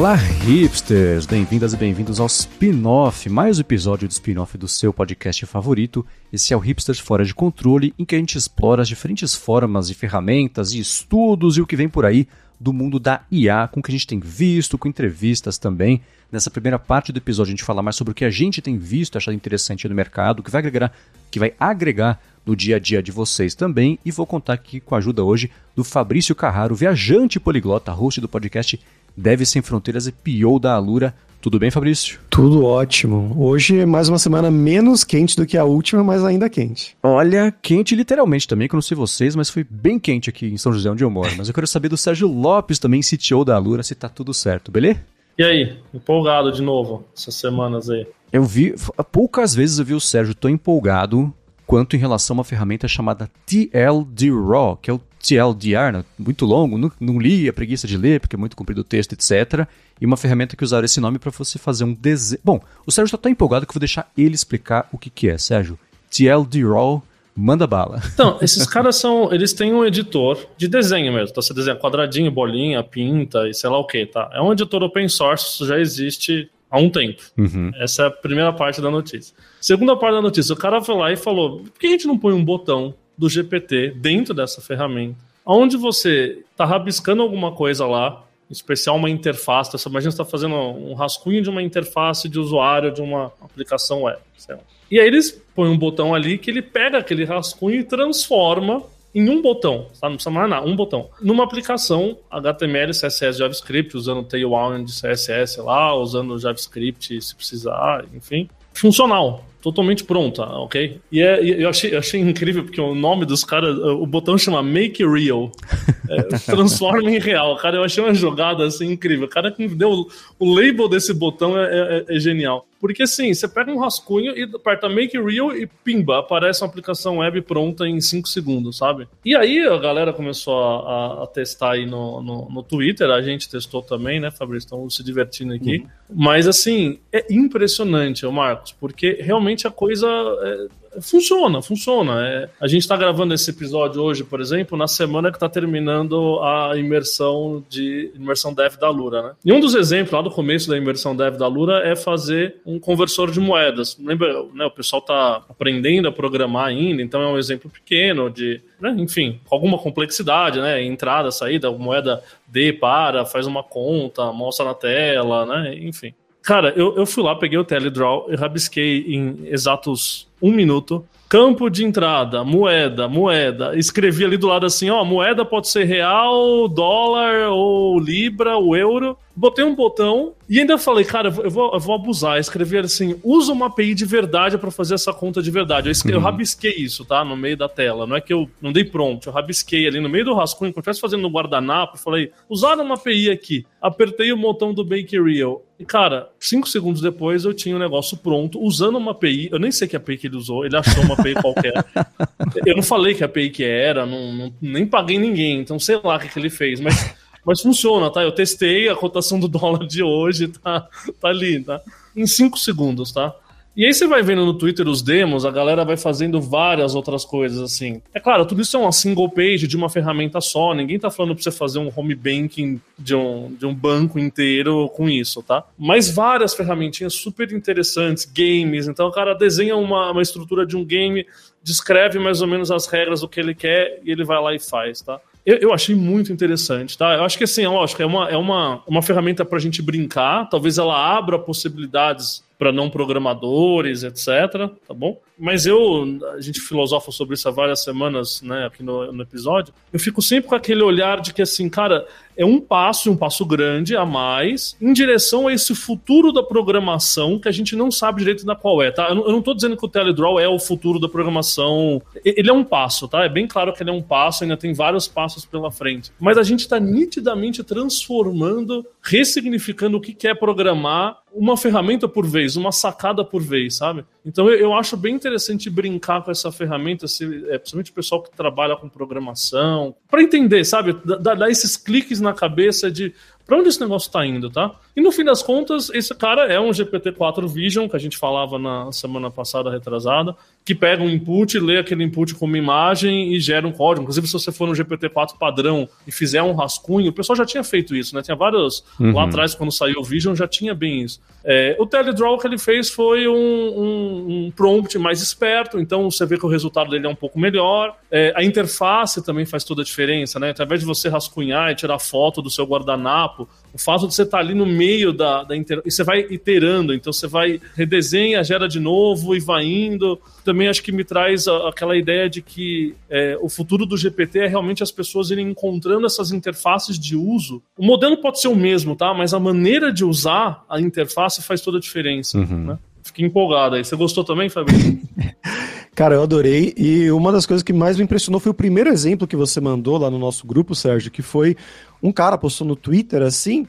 Olá, hipsters! Bem-vindas e bem-vindos ao spin-off, mais um episódio do spin-off do seu podcast favorito. Esse é o Hipsters Fora de Controle, em que a gente explora as diferentes formas e ferramentas e estudos e o que vem por aí do mundo da IA, com o que a gente tem visto, com entrevistas também. Nessa primeira parte do episódio a gente fala mais sobre o que a gente tem visto, achado interessante no mercado, que vai agregar, que vai agregar no dia a dia de vocês também. E vou contar aqui com a ajuda hoje do Fabrício Carraro, viajante poliglota, host do podcast Deve Sem Fronteiras e PO da Alura. Tudo bem, Fabrício? Tudo ótimo. Hoje é mais uma semana menos quente do que a última, mas ainda quente. Olha, quente literalmente também, que eu não sei vocês, mas foi bem quente aqui em São José, onde eu moro. Mas eu quero saber do Sérgio Lopes também, CTO da Alura, se tá tudo certo, beleza? E aí, empolgado de novo essas semanas aí? Eu vi, poucas vezes eu vi o Sérgio tão empolgado quanto em relação a uma ferramenta chamada TLD Raw, que é o TLDR, né? muito longo, não, não li, a preguiça de ler, porque é muito comprido o texto, etc. E uma ferramenta que usaram esse nome para você fazer um desenho. Bom, o Sérgio está tão empolgado que eu vou deixar ele explicar o que, que é. Sérgio, TLD Raw, manda bala. Então, esses caras são. Eles têm um editor de desenho mesmo. Então você desenha quadradinho, bolinha, pinta e sei lá o que, tá? É um editor open source, isso já existe há um tempo. Uhum. Essa é a primeira parte da notícia. Segunda parte da notícia, o cara foi lá e falou: por que a gente não põe um botão do GPT dentro dessa ferramenta, onde você está rabiscando alguma coisa lá, em especial uma interface, imagina você está fazendo um rascunho de uma interface de usuário de uma aplicação web. E aí eles põem um botão ali que ele pega aquele rascunho e transforma em um botão, tá? não precisa mais nada, um botão, numa aplicação HTML, CSS, JavaScript, usando Tailwind CSS lá, usando JavaScript se precisar, enfim, funcional totalmente pronta, ok? E, é, eu achei, achei incrível porque o nome dos caras, o botão chama Make Real, é, transforma em real. Cara, eu achei uma jogada assim incrível. O cara que deu o label desse botão é, é, é genial. Porque assim, você pega um rascunho e aperta Make Real e pimba, aparece uma aplicação web pronta em 5 segundos, sabe? E aí a galera começou a, a, testar aí no, no, no, Twitter, a gente testou também, né, Fabrício? Estamos se divertindo aqui. Uhum. Mas assim, é impressionante, Marcos, porque realmente a coisa é, Funciona, funciona. É, a gente está gravando esse episódio hoje, por exemplo, na semana que está terminando a imersão de imersão dev da Lura, né? E um dos exemplos lá do começo da imersão dev da Lura é fazer um conversor de moedas. Lembra, né, o pessoal está aprendendo a programar ainda, então é um exemplo pequeno de, né, enfim, alguma complexidade, né? Entrada, saída, moeda D para, faz uma conta, mostra na tela, né? Enfim. Cara, eu, eu fui lá, peguei o Teledraw e rabisquei em exatos um minuto. Campo de entrada, moeda, moeda. Escrevi ali do lado assim, ó, moeda pode ser real, dólar ou libra, ou euro. Botei um botão e ainda falei, cara, eu vou, eu vou abusar. Escrevi assim, usa uma API de verdade para fazer essa conta de verdade. Eu, escrevi, uhum. eu, rabisquei isso, tá? No meio da tela. Não é que eu não dei pronto, eu rabisquei ali no meio do rascunho, quando eu estivesse fazendo no guardanapo, falei, usar uma API aqui. Apertei o botão do Bake Real. E, cara, cinco segundos depois eu tinha o um negócio pronto, usando uma API. Eu nem sei que API que ele usou, ele achou uma API qualquer. Eu não falei que API que era, não, não, nem paguei ninguém, então sei lá o que, que ele fez, mas, mas funciona, tá? Eu testei a cotação do dólar de hoje, tá, tá ali, tá? Em cinco segundos, tá? E aí você vai vendo no Twitter os demos, a galera vai fazendo várias outras coisas assim. É claro, tudo isso é uma single page de uma ferramenta só, ninguém tá falando pra você fazer um home banking de um, de um banco inteiro com isso, tá? Mas várias ferramentinhas super interessantes, games, então o cara desenha uma, uma estrutura de um game, descreve mais ou menos as regras do que ele quer e ele vai lá e faz, tá? Eu, eu, achei muito interessante, tá? Eu acho que assim, é lógico, é uma, é uma, uma ferramenta para a gente brincar, talvez ela abra possibilidades para não programadores, etc. Tá bom? Mas eu, a gente filosofa sobre isso há várias semanas, né, aqui no, no episódio. Eu fico sempre com aquele olhar de que, assim, cara, é um passo, um passo grande a mais, em direção a esse futuro da programação que a gente não sabe direito da qual é, tá? Eu não, eu não tô dizendo que o Teledraw é o futuro da programação. Ele é um passo, tá? É bem claro que ele é um passo, ainda tem vários passos pela frente. Mas a gente está nitidamente transformando, ressignificando o que é programar uma ferramenta por vez, uma sacada por vez, sabe? Então eu, eu acho bem interessante brincar com essa ferramenta, se, é, principalmente o pessoal que trabalha com programação, para entender, sabe? Dar esses cliques na cabeça de para onde esse negócio está indo, tá? E no fim das contas, esse cara é um GPT-4 Vision, que a gente falava na semana passada, retrasada, que pega um input, lê aquele input como imagem e gera um código. Inclusive, se você for no GPT-4 padrão e fizer um rascunho, o pessoal já tinha feito isso, né? Tinha vários. Uhum. Lá atrás, quando saiu o Vision, já tinha bem isso. É, o Teledraw que ele fez foi um, um, um, prompt mais esperto, então você vê que o resultado dele é um pouco melhor. É, a interface também faz toda a diferença, né? Através de você rascunhar e tirar foto do seu guardanapo o fato de você estar ali no meio da, da inter... e você vai iterando, então você vai redesenha, gera de novo e vai indo. Também acho que me traz a, aquela ideia de que é, o futuro do GPT é realmente as pessoas irem encontrando essas interfaces de uso. O modelo pode ser o mesmo, tá? Mas a maneira de usar a interface faz toda a diferença. Uhum. Né? Fiquei empolgado aí. Você gostou também, Fabinho? Cara, eu adorei. E uma das coisas que mais me impressionou foi o primeiro exemplo que você mandou lá no nosso grupo, Sérgio, que foi um cara postou no Twitter assim,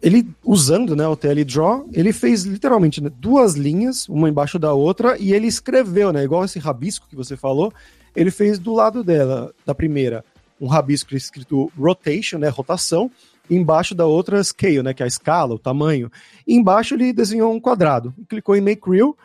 ele usando né, o TL Draw, ele fez literalmente né, duas linhas, uma embaixo da outra, e ele escreveu, né? Igual esse rabisco que você falou, ele fez do lado dela, da primeira, um rabisco escrito rotation, né? Rotação, embaixo da outra scale, né? Que é a escala, o tamanho. E embaixo ele desenhou um quadrado. Clicou em Make Real,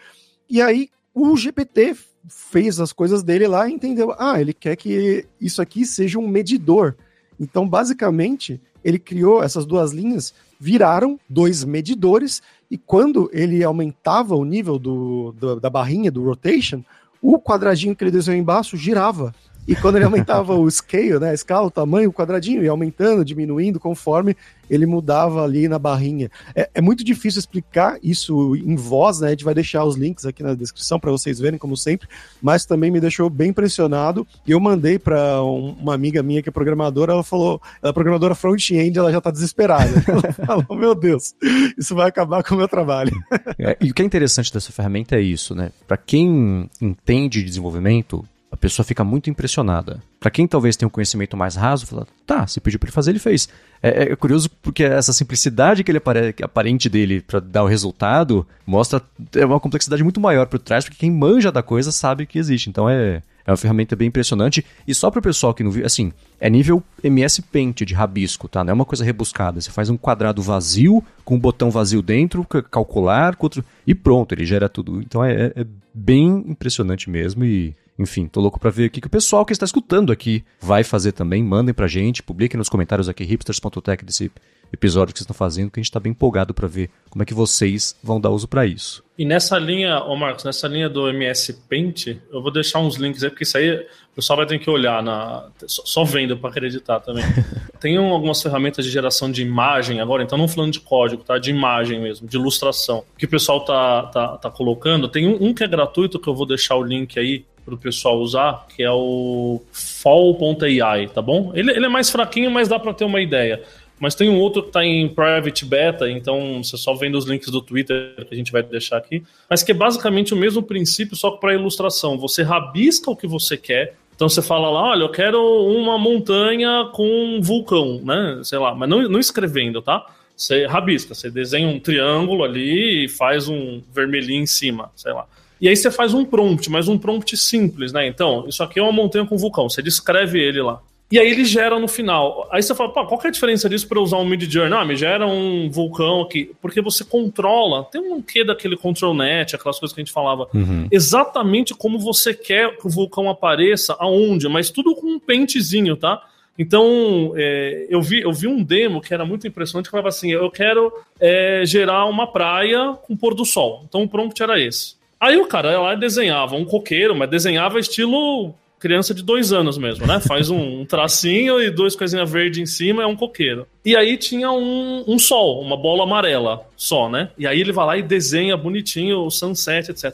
e aí o GPT fez as coisas dele lá e entendeu. Ah, ele quer que isso aqui seja um medidor. Então, basicamente, ele criou essas duas linhas, viraram dois medidores, e quando ele aumentava o nível do, do da barrinha do rotation, o quadradinho que ele desenhou embaixo girava. E quando ele aumentava o scale, né, a escala, o tamanho, o quadradinho, ia aumentando, diminuindo conforme ele mudava ali na barrinha. É, é, muito difícil explicar isso em voz, né? A gente vai deixar os links aqui na descrição para vocês verem, como sempre, mas também me deixou bem impressionado. E eu mandei para um, uma amiga minha que é programadora, ela falou, ela é programadora front-end, ela já tá desesperada. Ela falou, meu Deus, isso vai acabar com o meu trabalho. É, e o que é interessante dessa ferramenta é isso, né? Para quem entende de desenvolvimento, a pessoa fica muito impressionada. Para quem talvez tenha um conhecimento mais raso, fala, tá, se pediu para ele fazer, ele fez. É, é, curioso porque essa simplicidade que ele apare aparente dele para dar o resultado mostra é uma complexidade muito maior por trás, porque quem manja da coisa sabe que existe. Então é, é uma ferramenta bem impressionante. E só para o pessoal que não viu, assim, é nível MS Paint de rabisco, tá? Não é uma coisa rebuscada. Você faz um quadrado vazio, com um botão vazio dentro, calcular, outro, e pronto, ele gera tudo. Então é, é bem impressionante mesmo e enfim, tô louco para ver o que o pessoal que está escutando aqui vai fazer também. Mandem pra gente, publiquem nos comentários aqui, hipsters.tech, desse episódio que vocês estão fazendo, que a gente está bem empolgado para ver como é que vocês vão dar uso para isso. E nessa linha, ô Marcos, nessa linha do MS Paint, eu vou deixar uns links aí, porque isso aí o pessoal vai ter que olhar na, só vendo para acreditar também. Tem algumas ferramentas de geração de imagem agora, então não falando de código, tá? De imagem mesmo, de ilustração, que o pessoal tá, tá, tá colocando. Tem um, um que é gratuito que eu vou deixar o link aí, para o pessoal usar, que é o fall.ai, tá bom? Ele, ele é mais fraquinho, mas dá para ter uma ideia. Mas tem um outro que está em private beta, então você só vendo os links do Twitter que a gente vai deixar aqui. Mas que é basicamente o mesmo princípio, só para ilustração. Você rabisca o que você quer. Então você fala lá, olha, eu quero uma montanha com um vulcão, né? Sei lá, mas não, não escrevendo, tá? Você rabisca, você desenha um triângulo ali e faz um vermelhinho em cima, sei lá. E aí você faz um prompt, mas um prompt simples, né? Então, isso aqui é uma montanha com vulcão, você descreve ele lá. E aí ele gera no final. Aí você fala, pô, qual que é a diferença disso para usar um Mid Journey? Ah, me gera um vulcão aqui. Porque você controla, tem um quê daquele control net, aquelas coisas que a gente falava, uhum. exatamente como você quer que o vulcão apareça, aonde, mas tudo com um pentezinho, tá? Então, é, eu, vi, eu vi um demo que era muito impressionante, que falava assim, eu quero é, gerar uma praia com pôr do sol. Então o prompt era esse. Aí o cara lá desenhava um coqueiro, mas desenhava estilo criança de dois anos mesmo, né? Faz um, tracinho e duas coisinhas verdes em cima, é um coqueiro. E aí tinha um, um sol, uma bola amarela só, né? E aí ele vai lá e desenha bonitinho o sunset, etc.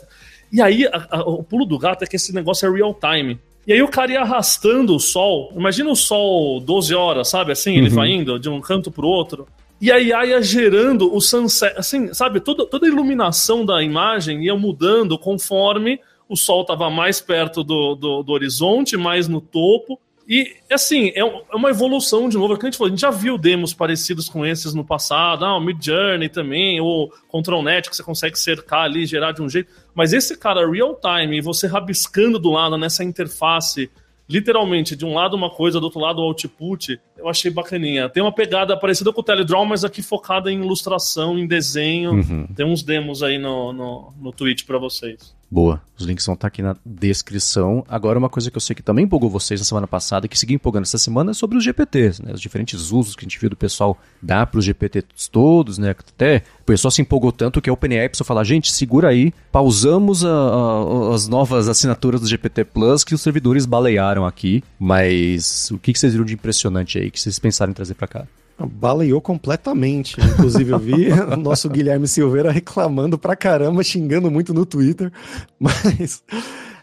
E aí a, a, o pulo do gato é que esse negócio é real time. E aí o cara ia arrastando o sol. Imagina o sol 12 horas, sabe? Assim, ele uhum. vai indo de um canto pro outro. E a ia gerando o sunset, assim, sabe? Toda, toda a iluminação da imagem ia mudando conforme o sol estava mais perto do, do, do, horizonte, mais no topo. E, assim, é, é uma evolução de novo. É que a gente falou, a gente já viu demos parecidos com esses no passado. Ah, o Mid Journey também, ou Control Net, que você consegue cercar ali, gerar de um jeito. Mas esse cara real time, você rabiscando do lado nessa interface literalmente, de um lado uma coisa, do outro lado o output, eu achei bacaninha. Tem uma pegada parecida com o Teledraw, mas aqui focada em ilustração, em desenho. Uhum. Tem uns demos aí no, no, no Twitch para vocês. Boa. Os links vão estar aqui na descrição. Agora, uma coisa que eu sei que também empolgou vocês na semana passada e que seguiu empolgando essa semana é sobre os GPTs, né? Os diferentes usos que a gente viu do pessoal dar para os GPTs todos, né? Até o pessoal se empolgou tanto que a OpenAI precisou falar, gente, segura aí, pausamos a, a, as novas assinaturas do GPT Plus que os servidores balearam aqui. Mas o que, que vocês viram de impressionante aí que vocês pensaram em trazer para cá? Baleou completamente. Inclusive, eu vi o nosso Guilherme Silveira reclamando pra caramba, xingando muito no Twitter. Mas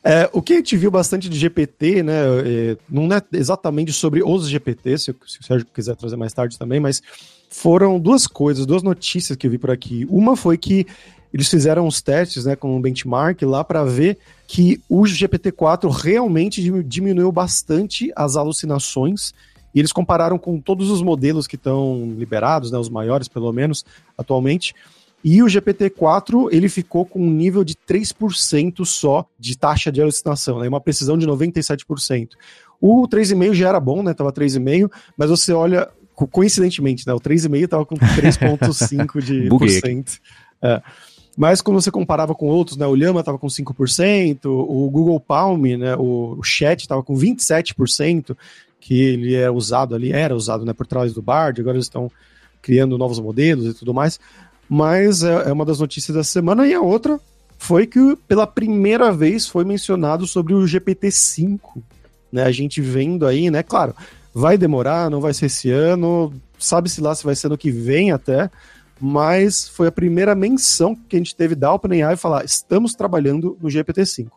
é, o que a gente viu bastante de GPT, né? É, não é exatamente sobre os GPT, se, se o Sérgio quiser trazer mais tarde também, mas foram duas coisas, duas notícias que eu vi por aqui. Uma foi que eles fizeram os testes, né, com um benchmark lá para ver que o GPT-4 realmente diminuiu bastante as alucinações e eles compararam com todos os modelos que estão liberados, né, os maiores pelo menos, atualmente. E o GPT-4 ele ficou com um nível de 3% só de taxa de alucinação, né, uma precisão de 97%. O 3,5 já era bom, né? Tava 3,5, mas você olha, coincidentemente, né? O 3,5 tava com 3,5% de por cento. É. Mas quando você comparava com outros, né, o Llama estava com 5%, o Google Palm, né, o, o Chat estava com 27%, que ele é usado ali, era usado né, por trás do Bard, agora eles estão criando novos modelos e tudo mais. Mas é, é uma das notícias da semana, e a outra foi que pela primeira vez foi mencionado sobre o GPT-5. Né, a gente vendo aí, né? Claro, vai demorar, não vai ser esse ano, sabe-se lá se vai ser no que vem até, mas foi a primeira menção que a gente teve da OpenAI falar: estamos trabalhando no GPT-5.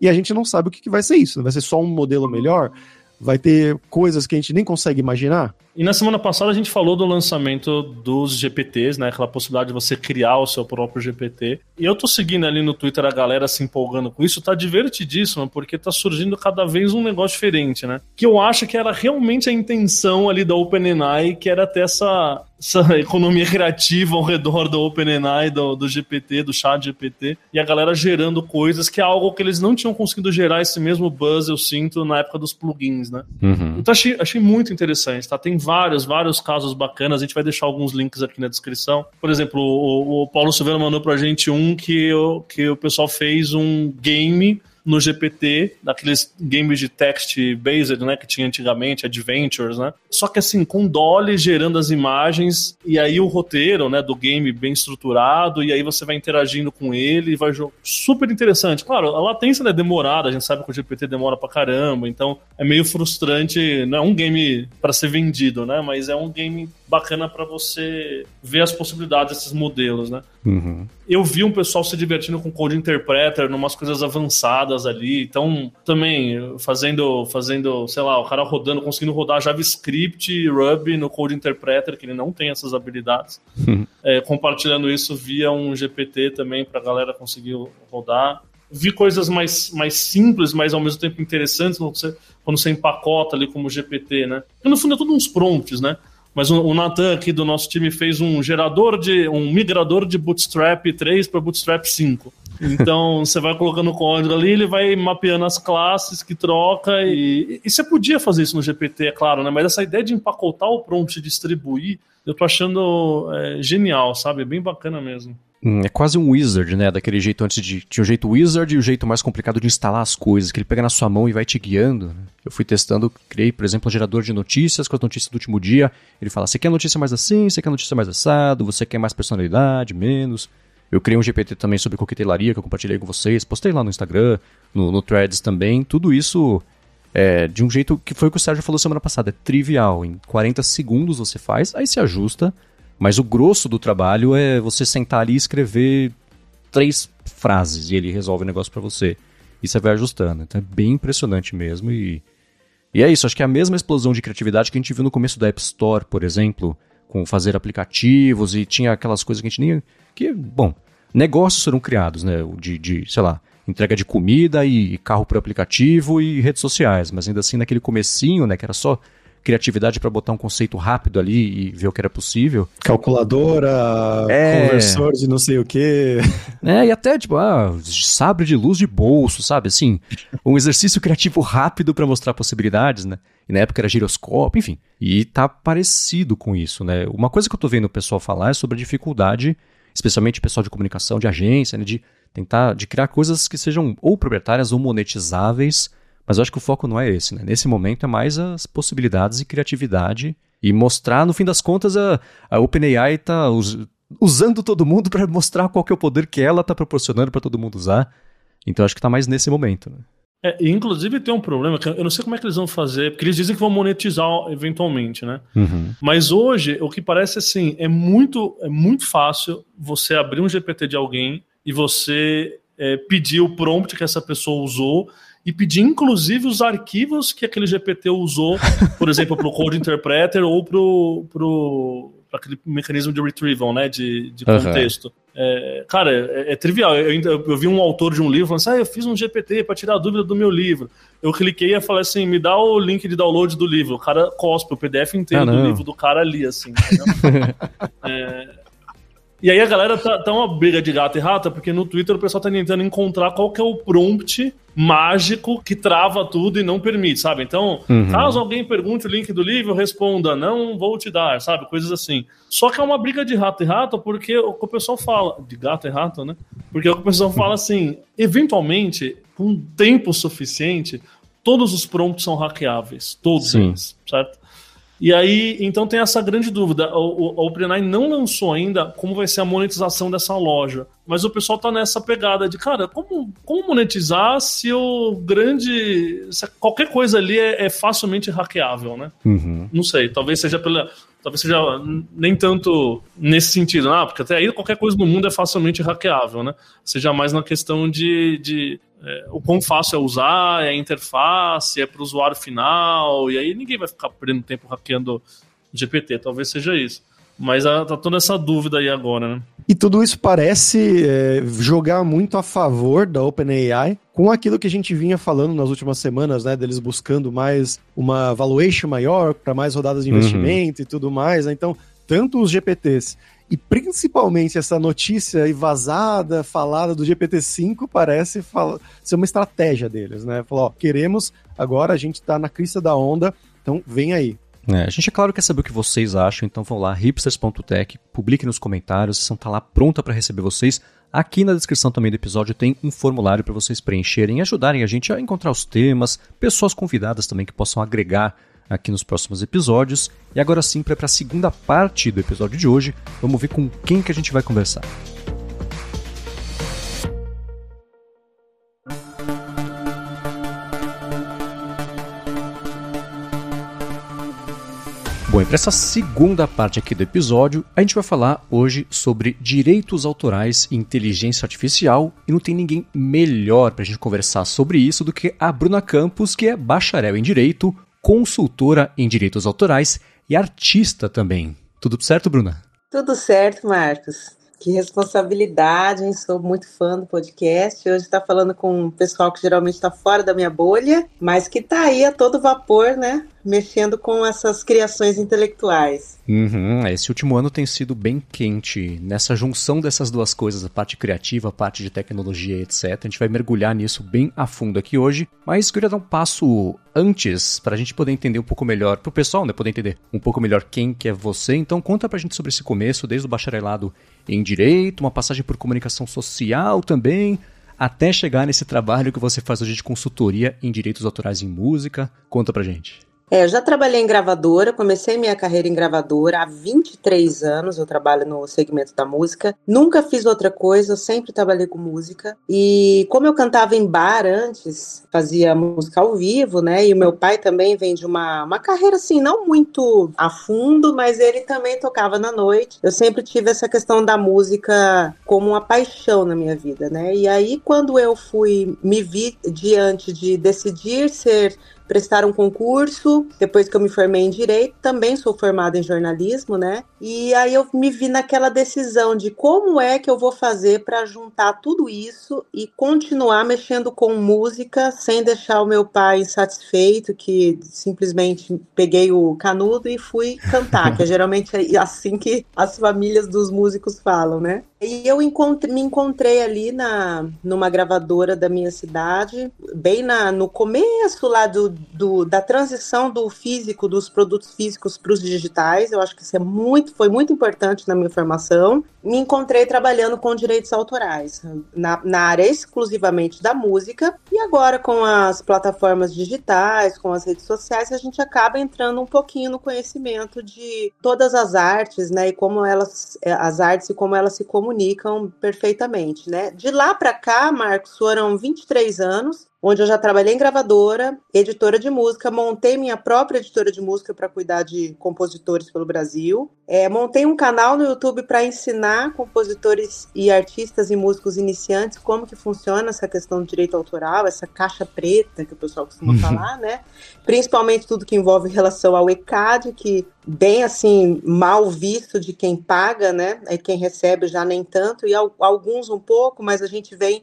E a gente não sabe o que, que vai ser isso. Vai ser só um modelo melhor? Vai ter coisas que a gente nem consegue imaginar. E na semana passada a gente falou do lançamento dos GPTs, né? Aquela possibilidade de você criar o seu próprio GPT. E eu tô seguindo ali no Twitter a galera se empolgando com isso, tá divertidíssimo, porque tá surgindo cada vez um negócio diferente, né? Que eu acho que era realmente a intenção ali da OpenAI, que era ter essa, essa economia criativa ao redor do OpenAI, do, do GPT, do chat GPT, e a galera gerando coisas que é algo que eles não tinham conseguido gerar esse mesmo buzz, eu sinto, na época dos plugins, né? Uhum. Então achei, achei muito interessante, tá? Tem vários, vários casos bacanas. A gente vai deixar alguns links aqui na descrição. Por exemplo, o, o Paulo Silveira mandou pra gente um que, que o pessoal fez um game no GPT, daqueles games de text-based, né, que tinha antigamente, Adventures, né? Só que assim, com Dolly gerando as imagens e aí o roteiro, né, do game bem estruturado e aí você vai interagindo com ele e vai jogar. Super interessante. Claro, a latência é demorada, a gente sabe que o GPT demora pra caramba, então é meio frustrante, não é um game para ser vendido, né, mas é um game bacana para você ver as possibilidades desses modelos, né? Uhum. Eu vi um pessoal se divertindo com Code Interpreter, numas coisas avançadas ali, então também fazendo, fazendo, sei lá, o cara rodando, conseguindo rodar JavaScript, Ruby no Code Interpreter, que ele não tem essas habilidades, uhum. é, compartilhando isso via um GPT também para a galera conseguir rodar vi coisas mais, mais simples, mas ao mesmo tempo interessantes quando você, quando você empacota ali como GPT, né? No fundo é tudo uns prompts, né? Mas o, o Nathan aqui do nosso time fez um gerador de. um migrador de Bootstrap 3 para Bootstrap 5. Então você vai colocando código ali, ele vai mapeando as classes que troca e, e você podia fazer isso no GPT, é claro, né? Mas essa ideia de empacotar o prompt e distribuir, eu tô achando é, genial, sabe? Bem bacana mesmo. Hum, é quase um wizard, né? Daquele jeito antes de. Tinha o jeito wizard e o jeito mais complicado de instalar as coisas, que ele pega na sua mão e vai te guiando. Né? Eu fui testando, criei, por exemplo, um gerador de notícias com as notícias do último dia. Ele fala: você quer notícia mais assim, você quer notícia mais assado, você quer mais personalidade, menos. Eu criei um GPT também sobre coquetelaria que eu compartilhei com vocês, postei lá no Instagram, no, no Threads também. Tudo isso é, de um jeito que foi o que o Sérgio falou semana passada, é trivial. Em 40 segundos você faz, aí se ajusta mas o grosso do trabalho é você sentar ali e escrever três frases e ele resolve o negócio para você. E você vai ajustando. Então é bem impressionante mesmo. E, e é isso, acho que é a mesma explosão de criatividade que a gente viu no começo da App Store, por exemplo, com fazer aplicativos e tinha aquelas coisas que a gente nem. que, bom, negócios foram criados, né? De, de sei lá, entrega de comida e carro por aplicativo e redes sociais, mas ainda assim naquele comecinho, né, que era só criatividade para botar um conceito rápido ali e ver o que era possível. Calculadora, é... conversor de não sei o quê. É, e até tipo, ah, sabre de luz de bolso, sabe? Assim, um exercício criativo rápido para mostrar possibilidades, né? E na época era giroscópio, enfim. E tá parecido com isso, né? Uma coisa que eu tô vendo o pessoal falar é sobre a dificuldade, especialmente o pessoal de comunicação, de agência, né? De tentar de criar coisas que sejam ou proprietárias ou monetizáveis mas eu acho que o foco não é esse, né? Nesse momento é mais as possibilidades e criatividade e mostrar, no fim das contas, a, a OpenAI está us, usando todo mundo para mostrar qual que é o poder que ela está proporcionando para todo mundo usar. Então acho que está mais nesse momento, né? É, inclusive tem um problema que eu não sei como é que eles vão fazer, porque eles dizem que vão monetizar eventualmente, né? Uhum. Mas hoje, o que parece assim, é muito, é muito fácil você abrir um GPT de alguém e você é, pedir o prompt que essa pessoa usou e pedir, inclusive, os arquivos que aquele GPT usou, por exemplo, para o Code Interpreter ou para pro, aquele mecanismo de retrieval, né, de, de contexto. Uhum. É, cara, é, é trivial. Eu, eu, eu, vi um autor de um livro falando assim: ah, eu fiz um GPT para tirar a dúvida do meu livro. Eu cliquei e falei assim: me dá o link de download do livro. O cara cospe o PDF inteiro ah, do livro do cara ali, assim. é, e aí a galera tá, tá uma briga de gato e rata, porque no Twitter o pessoal tá tentando encontrar qual que é o prompt mágico que trava tudo e não permite, sabe? Então, uhum. caso alguém pergunte o link do livro, responda, não vou te dar, sabe? Coisas assim. Só que é uma briga de rato e rato, porque o que o pessoal fala, de gato e rato, né? Porque o que o pessoal fala assim, eventualmente, com tempo suficiente, todos os prompts são hackeáveis, todos Sim. eles, certo? E aí, então tem essa grande dúvida. O, o, OpenAI não lançou ainda como vai ser a monetização dessa loja. Mas o pessoal tá nessa pegada de, cara, como, como monetizar se o grande. Se qualquer coisa ali é, é facilmente hackeável, né? Uhum. Não sei, talvez seja pela. Talvez seja nem tanto nesse sentido, ah, porque até aí qualquer coisa no mundo é facilmente hackeável, né? Seja mais na questão de, de é, o quão fácil é usar, é a interface, é para o usuário final, e aí ninguém vai ficar perdendo tempo hackeando GPT, talvez seja isso. Mas a, tá toda essa dúvida aí agora, né? E tudo isso parece é, jogar muito a favor da OpenAI com aquilo que a gente vinha falando nas últimas semanas, né? Deles buscando mais uma valuation maior para mais rodadas de uhum. investimento uhum. e tudo mais. Né? Então, tanto os GPTs e principalmente essa notícia aí vazada, falada do GPT-5, parece ser uma estratégia deles, né? Falou, ó, queremos, agora a gente está na crista da onda, então vem aí. É, a gente, é claro, quer saber o que vocês acham, então vão lá, hipsters.tech, publiquem nos comentários, a sessão tá lá pronta para receber vocês. Aqui na descrição também do episódio tem um formulário para vocês preencherem e ajudarem a gente a encontrar os temas, pessoas convidadas também que possam agregar aqui nos próximos episódios. E agora sim, para a segunda parte do episódio de hoje, vamos ver com quem que a gente vai conversar. Bom, e para essa segunda parte aqui do episódio, a gente vai falar hoje sobre direitos autorais e inteligência artificial, e não tem ninguém melhor para a gente conversar sobre isso do que a Bruna Campos, que é bacharel em Direito, consultora em direitos autorais e artista também. Tudo certo, Bruna? Tudo certo, Marcos. Que responsabilidade, hein? Sou muito fã do podcast. Hoje está falando com um pessoal que geralmente está fora da minha bolha, mas que está aí a todo vapor, né? Mexendo com essas criações intelectuais. Uhum, esse último ano tem sido bem quente nessa junção dessas duas coisas, a parte criativa, a parte de tecnologia, etc. A gente vai mergulhar nisso bem a fundo aqui hoje, mas queria dar um passo antes para a gente poder entender um pouco melhor, para o pessoal né, poder entender um pouco melhor quem que é você. Então conta para a gente sobre esse começo, desde o bacharelado em Direito, uma passagem por comunicação social também, até chegar nesse trabalho que você faz hoje de consultoria em direitos autorais em música. Conta pra gente. É, eu já trabalhei em gravadora, comecei minha carreira em gravadora há 23 anos, eu trabalho no segmento da música. Nunca fiz outra coisa, eu sempre trabalhei com música. E como eu cantava em bar antes, fazia música ao vivo, né? E o meu pai também vem de uma, uma carreira assim, não muito a fundo, mas ele também tocava na noite. Eu sempre tive essa questão da música como uma paixão na minha vida, né? E aí, quando eu fui me vi diante de decidir ser prestar um concurso, depois que eu me formei em direito, também sou formada em jornalismo, né? E aí eu me vi naquela decisão de como é que eu vou fazer para juntar tudo isso e continuar mexendo com música sem deixar o meu pai insatisfeito, que simplesmente peguei o canudo e fui cantar, que é geralmente assim que as famílias dos músicos falam, né? E eu me encontrei ali na, numa gravadora da minha cidade, bem na, no começo lá do, do, da transição do físico, dos produtos físicos para os digitais. Eu acho que isso é muito, foi muito importante na minha formação. Me encontrei trabalhando com direitos autorais, na, na área exclusivamente da música. E agora, com as plataformas digitais, com as redes sociais, a gente acaba entrando um pouquinho no conhecimento de todas as artes, né? E como elas, as artes e como elas se comunicam comunicam perfeitamente, né? De lá para cá, Marcos, foram 23 anos onde eu já trabalhei em gravadora, editora de música, montei minha própria editora de música para cuidar de compositores pelo Brasil, é, montei um canal no YouTube para ensinar compositores e artistas e músicos iniciantes como que funciona essa questão do direito autoral, essa caixa preta que o pessoal costuma uhum. falar, né? Principalmente tudo que envolve relação ao ECAD, que bem assim mal visto de quem paga, né? E quem recebe já nem tanto e alguns um pouco, mas a gente vem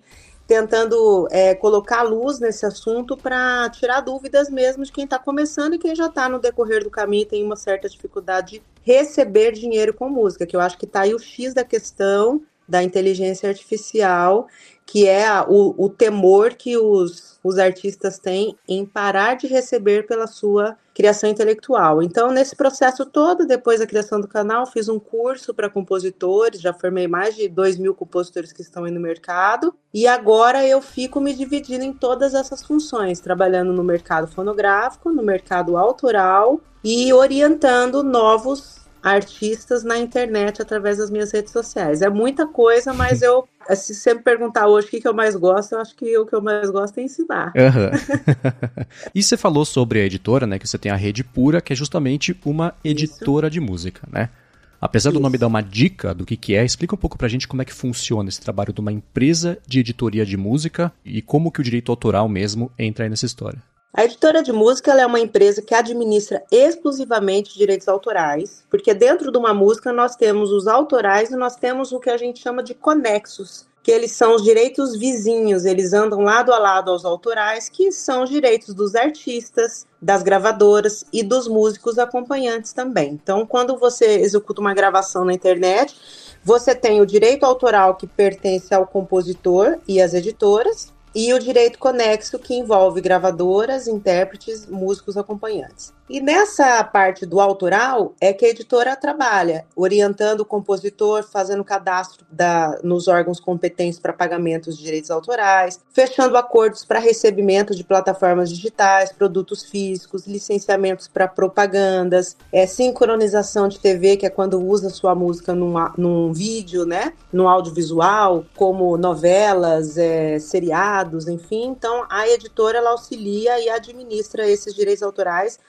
tentando é, colocar luz nesse assunto para tirar dúvidas mesmo de quem está começando e quem já está no decorrer do caminho tem uma certa dificuldade de receber dinheiro com música, que eu acho que está aí o X da questão da inteligência artificial que é o, o temor que os, os artistas têm em parar de receber pela sua criação intelectual. Então, nesse processo todo, depois da criação do canal, fiz um curso para compositores, já formei mais de 2 mil compositores que estão aí no mercado, e agora eu fico me dividindo em todas essas funções, trabalhando no mercado fonográfico, no mercado autoral e orientando novos artistas na internet através das minhas redes sociais. É muita coisa, mas eu, se você me perguntar hoje o que, que eu mais gosto, eu acho que o que eu mais gosto é ensinar. Uhum. e você falou sobre a editora, né? Que você tem a Rede Pura, que é justamente uma editora Isso. de música, né? Apesar Isso. do nome dar uma dica do que, que é, explica um pouco pra gente como é que funciona esse trabalho de uma empresa de editoria de música e como que o direito autoral mesmo entra aí nessa história. A editora de música é uma empresa que administra exclusivamente direitos autorais, porque dentro de uma música nós temos os autorais e nós temos o que a gente chama de conexos, que eles são os direitos vizinhos, eles andam lado a lado aos autorais, que são os direitos dos artistas, das gravadoras e dos músicos acompanhantes também. Então, quando você executa uma gravação na internet, você tem o direito autoral que pertence ao compositor e às editoras, e o direito conexo que envolve gravadoras, intérpretes, músicos acompanhantes. E nessa parte do autoral é que a editora trabalha, orientando o compositor, fazendo cadastro da, nos órgãos competentes para pagamentos de direitos autorais, fechando acordos para recebimento de plataformas digitais, produtos físicos, licenciamentos para propagandas, é, sincronização de TV, que é quando usa sua música num, num vídeo, né, no audiovisual, como novelas, é, seriados, enfim. Então, a editora ela auxilia e administra esses direitos autorais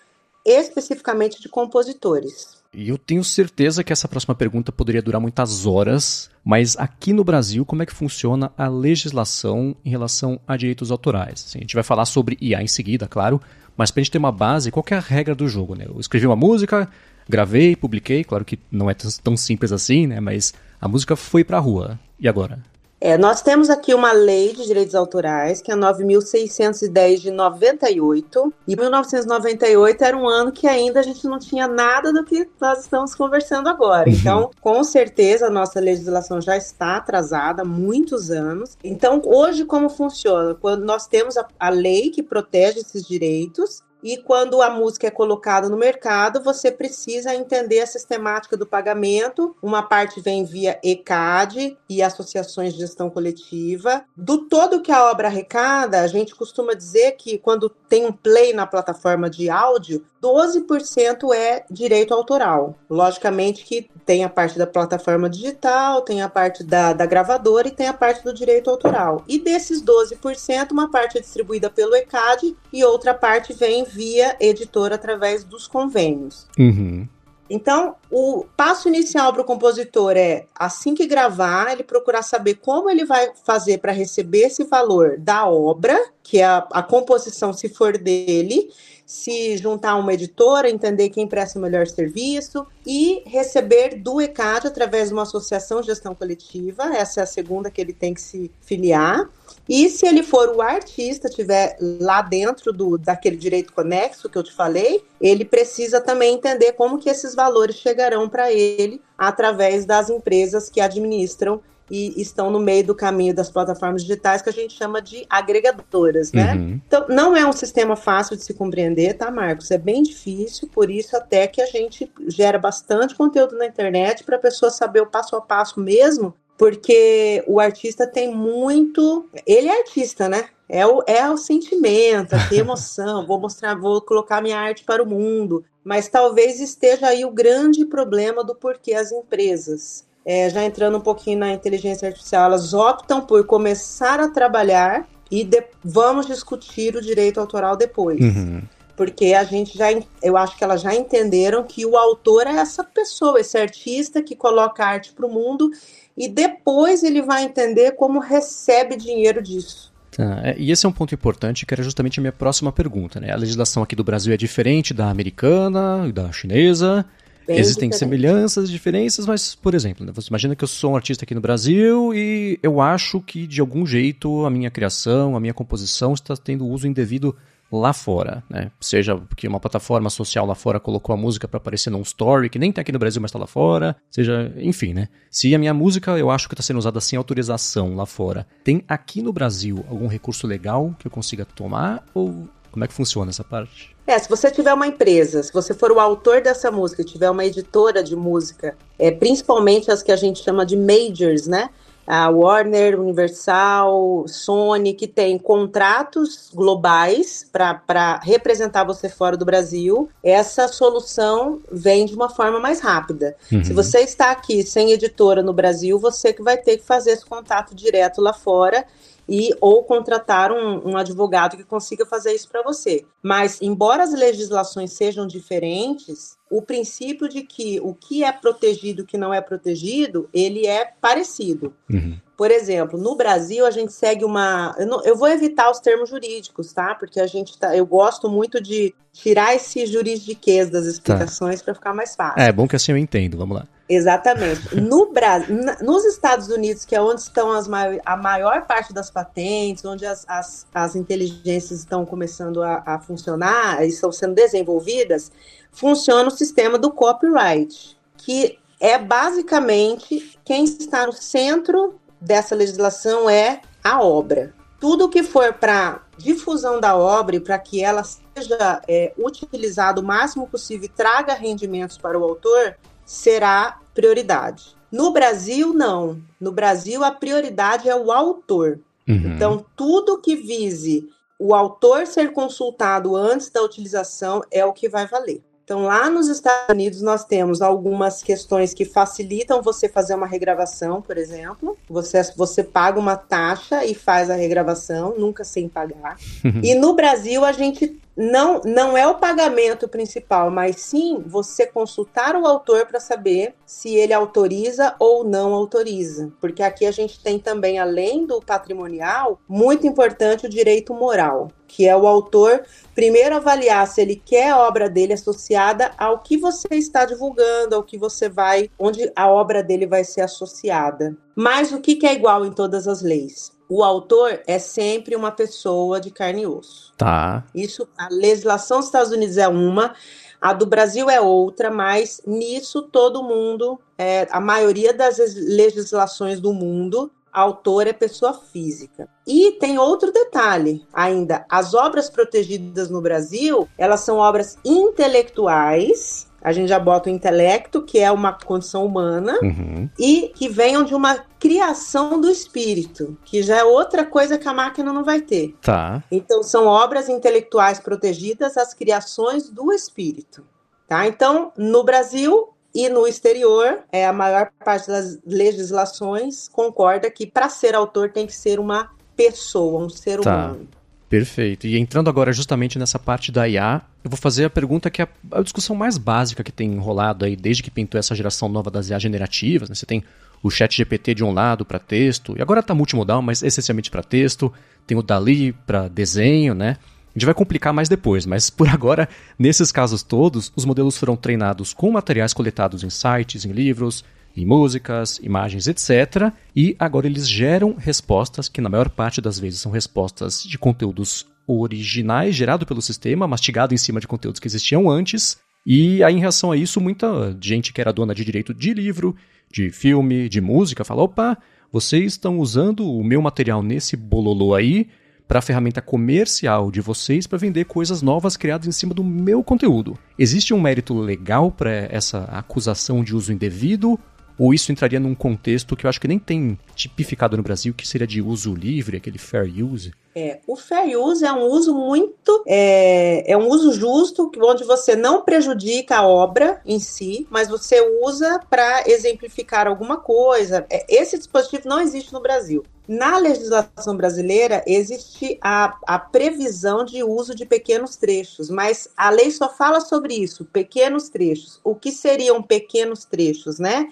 especificamente de compositores. E eu tenho certeza que essa próxima pergunta poderia durar muitas horas, mas aqui no Brasil, como é que funciona a legislação em relação a direitos autorais? Assim, a gente vai falar sobre IA em seguida, claro, mas para a gente ter uma base, qual é a regra do jogo? Né? Eu escrevi uma música, gravei, publiquei, claro que não é tão simples assim, né? mas a música foi para a rua. E agora? É, nós temos aqui uma lei de direitos autorais, que é 9.610 de 98, e 1998 era um ano que ainda a gente não tinha nada do que nós estamos conversando agora. Uhum. Então, com certeza, a nossa legislação já está atrasada há muitos anos. Então, hoje, como funciona? Quando nós temos a, a lei que protege esses direitos, e quando a música é colocada no mercado, você precisa entender a sistemática do pagamento. Uma parte vem via ECAD e associações de gestão coletiva. Do todo que a obra arrecada, a gente costuma dizer que quando tem um play na plataforma de áudio, 12% é direito autoral. Logicamente que tem a parte da plataforma digital, tem a parte da, da gravadora e tem a parte do direito autoral. E desses 12%, uma parte é distribuída pelo ECAD e outra parte vem via editora através dos convênios. Uhum. Então, o passo inicial para o compositor é, assim que gravar, ele procurar saber como ele vai fazer para receber esse valor da obra que é a, a composição, se for dele, se juntar a uma editora, entender quem presta o melhor serviço e receber do ECAD através de uma associação de gestão coletiva. Essa é a segunda que ele tem que se filiar. E se ele for o artista, tiver lá dentro do daquele direito conexo que eu te falei, ele precisa também entender como que esses valores chegarão para ele através das empresas que administram e estão no meio do caminho das plataformas digitais que a gente chama de agregadoras, né? Uhum. Então, não é um sistema fácil de se compreender, tá, Marcos? É bem difícil, por isso até que a gente gera bastante conteúdo na internet para a pessoa saber o passo a passo mesmo, porque o artista tem muito. Ele é artista, né? É o, é o sentimento, a emoção. vou mostrar, vou colocar minha arte para o mundo. Mas talvez esteja aí o grande problema do porquê as empresas é, já entrando um pouquinho na inteligência artificial, elas optam por começar a trabalhar e de, vamos discutir o direito autoral depois. Uhum. Porque a gente já, eu acho que elas já entenderam que o autor é essa pessoa, esse artista que coloca arte para o mundo e depois ele vai entender como recebe dinheiro disso. Tá, é, e esse é um ponto importante que era justamente a minha próxima pergunta. Né? A legislação aqui do Brasil é diferente da americana e da chinesa. Bem Existem diferente. semelhanças, diferenças, mas, por exemplo, né, você imagina que eu sou um artista aqui no Brasil e eu acho que, de algum jeito, a minha criação, a minha composição está tendo uso indevido lá fora, né? Seja porque uma plataforma social lá fora colocou a música para aparecer num story que nem tem aqui no Brasil, mas está lá fora, seja, enfim, né? Se a minha música eu acho que está sendo usada sem autorização lá fora, tem aqui no Brasil algum recurso legal que eu consiga tomar ou como é que funciona essa parte? É, se você tiver uma empresa, se você for o autor dessa música, tiver uma editora de música, é, principalmente as que a gente chama de majors, né? A Warner, Universal, Sony, que tem contratos globais para representar você fora do Brasil, essa solução vem de uma forma mais rápida. Uhum. Se você está aqui sem editora no Brasil, você que vai ter que fazer esse contato direto lá fora e ou contratar um, um advogado que consiga fazer isso para você. Mas, embora as legislações sejam diferentes, o princípio de que o que é protegido e o que não é protegido, ele é parecido. Uhum. Por exemplo, no Brasil a gente segue uma. Eu, não, eu, vou evitar os termos jurídicos, tá? Porque a gente tá. Eu gosto muito de tirar esse juridiquês das explicações tá. para ficar mais fácil. É, bom que assim eu entendo. Vamos lá. Exatamente. No Brasil, nos Estados Unidos, que é onde estão as a maior parte das patentes, onde as, as, as inteligências estão começando a, a funcionar, estão sendo desenvolvidas, funciona o sistema do copyright, que é basicamente quem está no centro dessa legislação é a obra. Tudo que for para difusão da obra e para que ela seja é, utilizada o máximo possível e traga rendimentos para o autor, será prioridade. No Brasil, não. No Brasil, a prioridade é o autor. Uhum. Então, tudo que vise o autor ser consultado antes da utilização é o que vai valer. Então, lá nos Estados Unidos, nós temos algumas questões que facilitam você fazer uma regravação, por exemplo. Você, você paga uma taxa e faz a regravação, nunca sem pagar. e no Brasil, a gente não, não é o pagamento principal, mas sim você consultar o autor para saber se ele autoriza ou não autoriza. Porque aqui a gente tem também, além do patrimonial, muito importante o direito moral, que é o autor primeiro avaliar se ele quer a obra dele associada ao que você está divulgando, ao que você vai, onde a obra dele vai ser associada. Mas o que, que é igual em todas as leis? o autor é sempre uma pessoa de carne e osso. Tá. Isso, a legislação dos Estados Unidos é uma, a do Brasil é outra, mas nisso todo mundo, é, a maioria das legislações do mundo, autor é pessoa física. E tem outro detalhe ainda: as obras protegidas no Brasil, elas são obras intelectuais a gente já bota o intelecto, que é uma condição humana, uhum. e que venham de uma criação do espírito, que já é outra coisa que a máquina não vai ter. Tá. Então, são obras intelectuais protegidas, as criações do espírito. Tá? Então, no Brasil, e no exterior, é, a maior parte das legislações concorda que para ser autor tem que ser uma pessoa, um ser tá. humano. Perfeito. E entrando agora justamente nessa parte da IA, eu vou fazer a pergunta que é a discussão mais básica que tem enrolado aí desde que pintou essa geração nova das IA generativas. Né? Você tem o chat GPT de um lado para texto, e agora está multimodal, mas essencialmente para texto, tem o Dali para desenho, né? A gente vai complicar mais depois, mas por agora, nesses casos todos, os modelos foram treinados com materiais coletados em sites, em livros, em músicas, imagens, etc. E agora eles geram respostas que, na maior parte das vezes, são respostas de conteúdos originais gerados pelo sistema, mastigado em cima de conteúdos que existiam antes. E aí, em reação a isso, muita gente que era dona de direito de livro, de filme, de música, fala: opa, vocês estão usando o meu material nesse bololô aí para a ferramenta comercial de vocês para vender coisas novas criadas em cima do meu conteúdo. Existe um mérito legal para essa acusação de uso indevido ou isso entraria num contexto que eu acho que nem tem tipificado no Brasil, que seria de uso livre, aquele fair use? É, o fair use é um uso muito, é, é um uso justo, onde você não prejudica a obra em si, mas você usa para exemplificar alguma coisa. É, esse dispositivo não existe no Brasil. Na legislação brasileira, existe a, a previsão de uso de pequenos trechos, mas a lei só fala sobre isso, pequenos trechos. O que seriam pequenos trechos, né?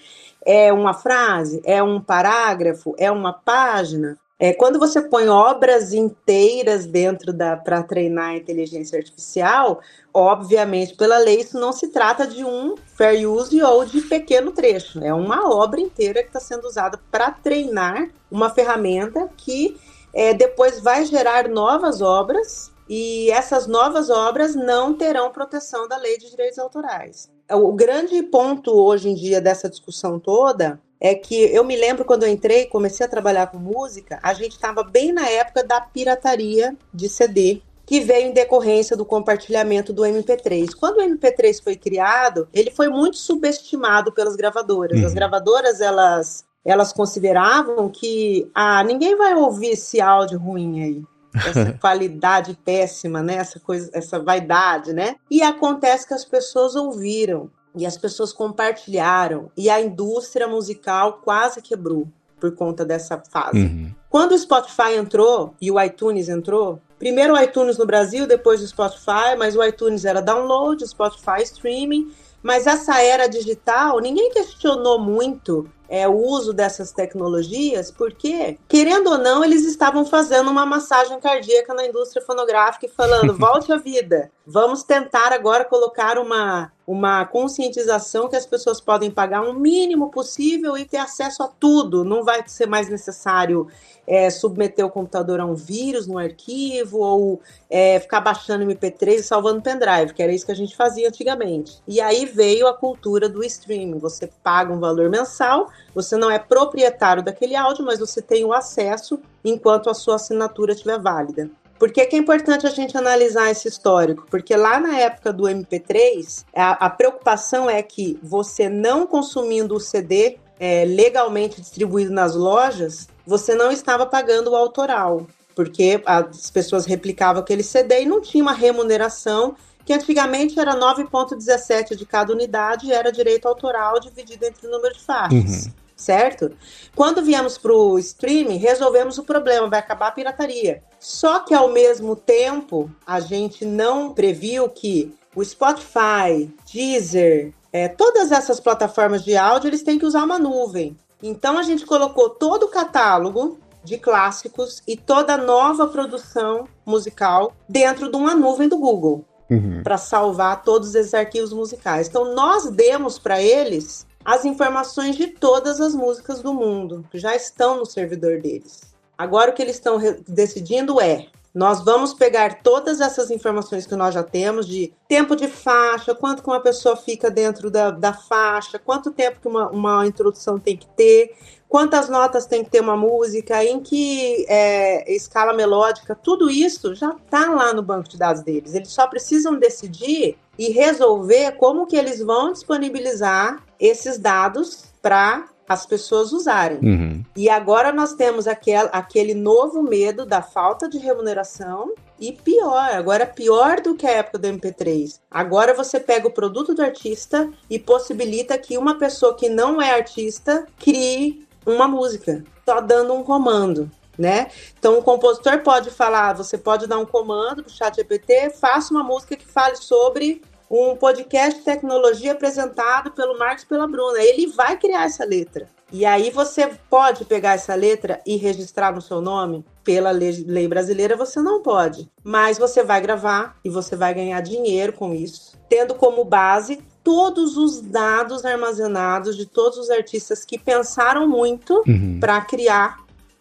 é uma frase, é um parágrafo, é uma página. É, quando você põe obras inteiras dentro da para treinar a inteligência artificial, obviamente, pela lei, isso não se trata de um fair use ou de pequeno trecho. É uma obra inteira que está sendo usada para treinar uma ferramenta que é, depois vai gerar novas obras e essas novas obras não terão proteção da lei de direitos autorais. O grande ponto hoje em dia dessa discussão toda é que eu me lembro quando eu entrei, comecei a trabalhar com música, a gente estava bem na época da pirataria de CD, que veio em decorrência do compartilhamento do MP3. Quando o MP3 foi criado, ele foi muito subestimado pelas gravadoras. Uhum. As gravadoras, elas, elas consideravam que ah, ninguém vai ouvir esse áudio ruim aí essa qualidade péssima, né? Essa coisa, essa vaidade, né? E acontece que as pessoas ouviram e as pessoas compartilharam e a indústria musical quase quebrou por conta dessa fase. Uhum. Quando o Spotify entrou e o iTunes entrou, primeiro o iTunes no Brasil, depois o Spotify, mas o iTunes era download, o Spotify streaming, mas essa era digital, ninguém questionou muito é, o uso dessas tecnologias, porque, querendo ou não, eles estavam fazendo uma massagem cardíaca na indústria fonográfica e falando: volte à vida, vamos tentar agora colocar uma, uma conscientização que as pessoas podem pagar o um mínimo possível e ter acesso a tudo, não vai ser mais necessário é, submeter o computador a um vírus no arquivo ou é, ficar baixando MP3 e salvando pendrive, que era isso que a gente fazia antigamente. E aí veio a cultura do streaming. Você paga um valor mensal, você não é proprietário daquele áudio, mas você tem o acesso enquanto a sua assinatura estiver válida. Por que, que, é importante a gente analisar esse histórico? Porque lá na época do MP3, a, a preocupação é que você não consumindo o CD é, legalmente distribuído nas lojas, você não estava pagando o autoral, porque as pessoas replicavam aquele CD e não tinha uma remuneração que antigamente era 9,17 de cada unidade e era direito autoral dividido entre o número de faixas. Uhum. Certo? Quando viemos para o streaming, resolvemos o problema, vai acabar a pirataria. Só que ao mesmo tempo, a gente não previu que o Spotify, Deezer, é, todas essas plataformas de áudio, eles têm que usar uma nuvem. Então a gente colocou todo o catálogo de clássicos e toda nova produção musical dentro de uma nuvem do Google uhum. para salvar todos esses arquivos musicais. Então nós demos para eles as informações de todas as músicas do mundo que já estão no servidor deles. Agora o que eles estão decidindo é nós vamos pegar todas essas informações que nós já temos de tempo de faixa, quanto que uma pessoa fica dentro da, da faixa, quanto tempo que uma, uma introdução tem que ter, quantas notas tem que ter uma música, em que é, escala melódica, tudo isso já está lá no banco de dados deles. Eles só precisam decidir e resolver como que eles vão disponibilizar esses dados para as pessoas usarem. Uhum. E agora nós temos aquel, aquele novo medo da falta de remuneração e pior, agora pior do que a época do MP3. Agora você pega o produto do artista e possibilita que uma pessoa que não é artista crie uma música, só dando um comando. Né? Então o compositor pode falar, você pode dar um comando para o chat GPT, faça uma música que fale sobre um podcast de tecnologia apresentado pelo Marcos pela Bruna. Ele vai criar essa letra. E aí você pode pegar essa letra e registrar no seu nome? Pela lei, lei brasileira você não pode. Mas você vai gravar e você vai ganhar dinheiro com isso, tendo como base todos os dados armazenados de todos os artistas que pensaram muito uhum. para criar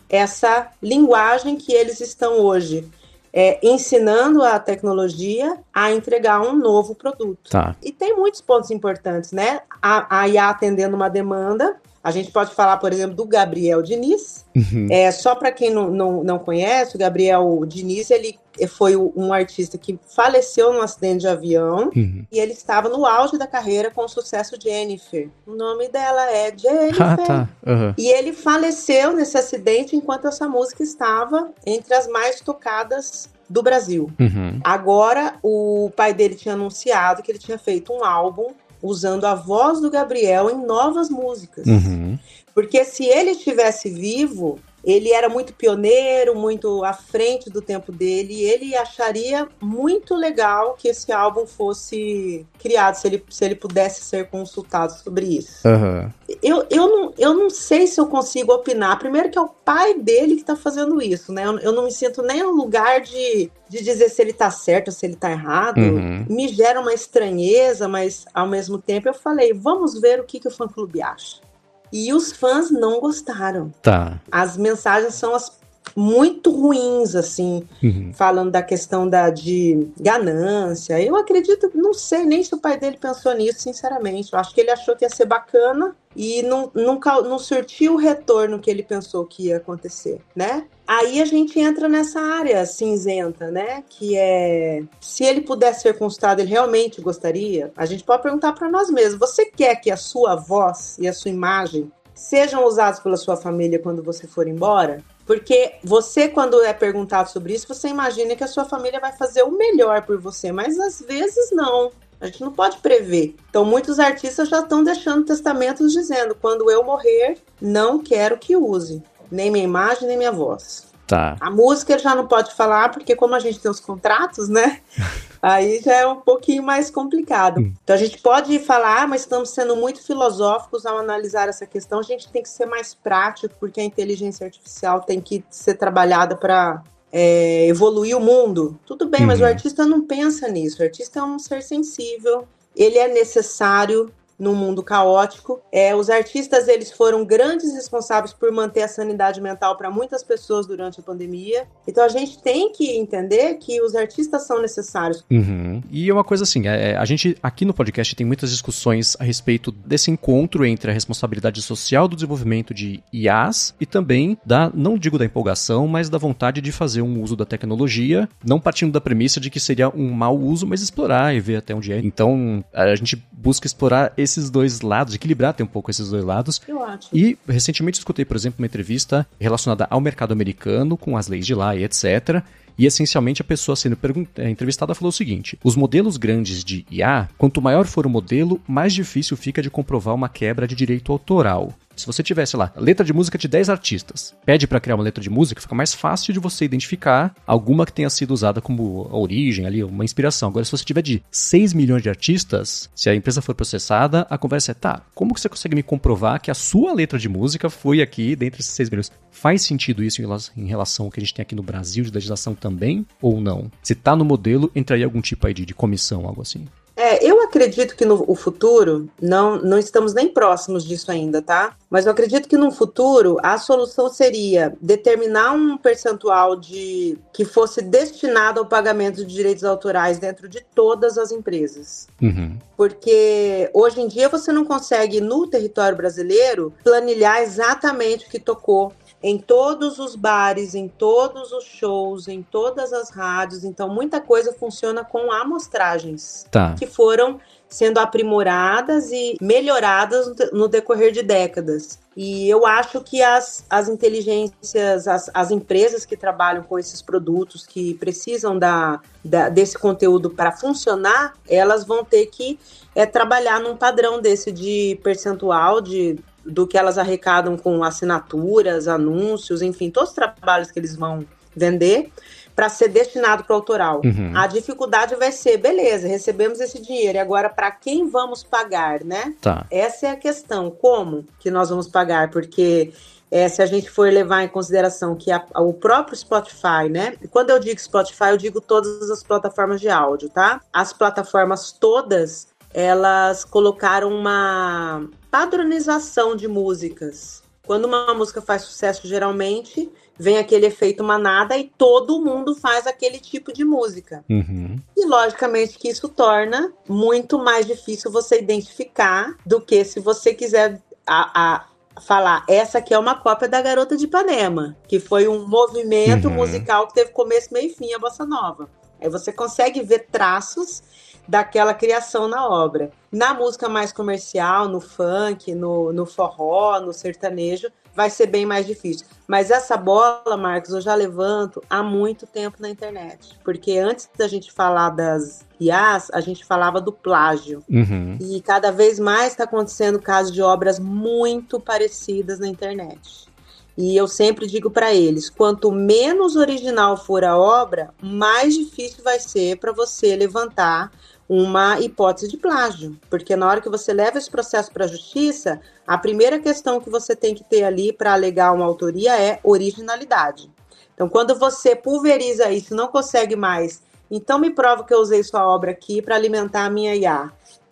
essa linguagem que eles estão hoje é, ensinando a tecnologia a entregar um novo produto. Tá. E tem muitos pontos importantes, né? A, a IA atendendo uma demanda, a gente pode falar, por exemplo, do Gabriel Diniz. Uhum. É, só para quem não, não, não conhece, o Gabriel Diniz ele foi um artista que faleceu num acidente de avião uhum. e ele estava no auge da carreira com o sucesso Jennifer. O nome dela é Jennifer. Ah, tá. Uhum. E ele faleceu nesse acidente enquanto essa música estava entre as mais tocadas do Brasil. Uhum. Agora, o pai dele tinha anunciado que ele tinha feito um álbum usando a voz do Gabriel em novas músicas. Uhum. Porque se ele estivesse vivo, ele era muito pioneiro, muito à frente do tempo dele, e ele acharia muito legal que esse álbum fosse criado, se ele, se ele pudesse ser consultado sobre isso. Uhum. Eu, eu, não, eu não sei se eu consigo opinar. Primeiro que é o pai dele que está fazendo isso, né? Eu, eu, não me sinto nem no lugar de, de dizer se ele está certo ou se ele está errado. Uhum. Me gera uma estranheza, mas ao mesmo tempo eu falei, vamos ver o que, que o fã-clube acha. E os fãs não gostaram. Tá. As mensagens são as muito ruins, assim, uhum. falando da questão da, de ganância. Eu acredito, não sei nem se o pai dele pensou nisso, sinceramente. Eu acho que ele achou que ia ser bacana e não, nunca, não surtiu o retorno que ele pensou que ia acontecer, né? Aí a gente entra nessa área cinzenta, né? Que é se ele pudesse ser consultado, ele realmente gostaria. A gente pode perguntar para nós mesmos: você quer que a sua voz e a sua imagem sejam usados pela sua família quando você for embora? Porque você, quando é perguntado sobre isso, você imagina que a sua família vai fazer o melhor por você, mas às vezes não. A gente não pode prever. Então, muitos artistas já estão deixando testamentos dizendo: quando eu morrer, não quero que use nem minha imagem, nem minha voz. Tá. A música ele já não pode falar, porque como a gente tem os contratos, né? Aí já é um pouquinho mais complicado. Hum. Então a gente pode falar, mas estamos sendo muito filosóficos ao analisar essa questão. A gente tem que ser mais prático, porque a inteligência artificial tem que ser trabalhada para é, evoluir o mundo. Tudo bem, uhum. mas o uhum. artista não pensa nisso. O artista é um ser sensível, ele é necessário num mundo caótico. É, os artistas eles foram grandes responsáveis por manter a sanidade mental para muitas pessoas durante a pandemia. Então a gente tem que entender que os artistas são necessários. Uhum. E é uma coisa assim, é, a gente aqui no podcast tem muitas discussões a respeito desse encontro entre a responsabilidade social do desenvolvimento de IAs e também da, não digo da empolgação, mas da vontade de fazer um uso da tecnologia, não partindo da premissa de que seria um mau uso, mas explorar e ver até onde é. Então a gente busca explorar esses dois lados, equilibrar até um pouco esses dois lados. Eu acho. E recentemente escutei, por exemplo, uma entrevista relacionada ao mercado americano, com as leis de lá e etc. E essencialmente a pessoa sendo é, entrevistada falou o seguinte: os modelos grandes de IA, quanto maior for o modelo, mais difícil fica de comprovar uma quebra de direito autoral. Se você tivesse lá, letra de música de 10 artistas, pede para criar uma letra de música, fica mais fácil de você identificar alguma que tenha sido usada como origem ali, uma inspiração. Agora, se você tiver de 6 milhões de artistas, se a empresa for processada, a conversa é, tá, como que você consegue me comprovar que a sua letra de música foi aqui dentre esses 6 milhões? Faz sentido isso em relação ao que a gente tem aqui no Brasil de legislação também ou não? Se tá no modelo, entraria algum tipo aí de, de comissão, algo assim? É, eu acredito que no futuro, não, não estamos nem próximos disso ainda, tá? Mas eu acredito que no futuro a solução seria determinar um percentual de que fosse destinado ao pagamento de direitos autorais dentro de todas as empresas. Uhum. Porque hoje em dia você não consegue, no território brasileiro, planilhar exatamente o que tocou em todos os bares, em todos os shows, em todas as rádios. Então, muita coisa funciona com amostragens tá. que foram sendo aprimoradas e melhoradas no decorrer de décadas. E eu acho que as, as inteligências, as, as empresas que trabalham com esses produtos, que precisam da, da desse conteúdo para funcionar, elas vão ter que é, trabalhar num padrão desse de percentual de do que elas arrecadam com assinaturas, anúncios, enfim, todos os trabalhos que eles vão vender, para ser destinado para o autoral. Uhum. A dificuldade vai ser, beleza, recebemos esse dinheiro, e agora para quem vamos pagar, né? Tá. Essa é a questão. Como que nós vamos pagar? Porque é, se a gente for levar em consideração que a, o próprio Spotify, né? Quando eu digo Spotify, eu digo todas as plataformas de áudio, tá? As plataformas todas, elas colocaram uma padronização de músicas. Quando uma música faz sucesso, geralmente vem aquele efeito manada e todo mundo faz aquele tipo de música. Uhum. E logicamente que isso torna muito mais difícil você identificar do que se você quiser a, a falar, essa aqui é uma cópia da Garota de Ipanema, que foi um movimento uhum. musical que teve começo, meio e fim, a bossa nova. Aí você consegue ver traços daquela criação na obra. Na música mais comercial, no funk, no, no forró, no sertanejo, vai ser bem mais difícil. Mas essa bola, Marcos, eu já levanto há muito tempo na internet. Porque antes da gente falar das IAs, a gente falava do plágio. Uhum. E cada vez mais está acontecendo casos de obras muito parecidas na internet. E eu sempre digo para eles: quanto menos original for a obra, mais difícil vai ser para você levantar uma hipótese de plágio, porque na hora que você leva esse processo para a justiça, a primeira questão que você tem que ter ali para alegar uma autoria é originalidade. Então, quando você pulveriza isso, não consegue mais, então me prova que eu usei sua obra aqui para alimentar a minha IA.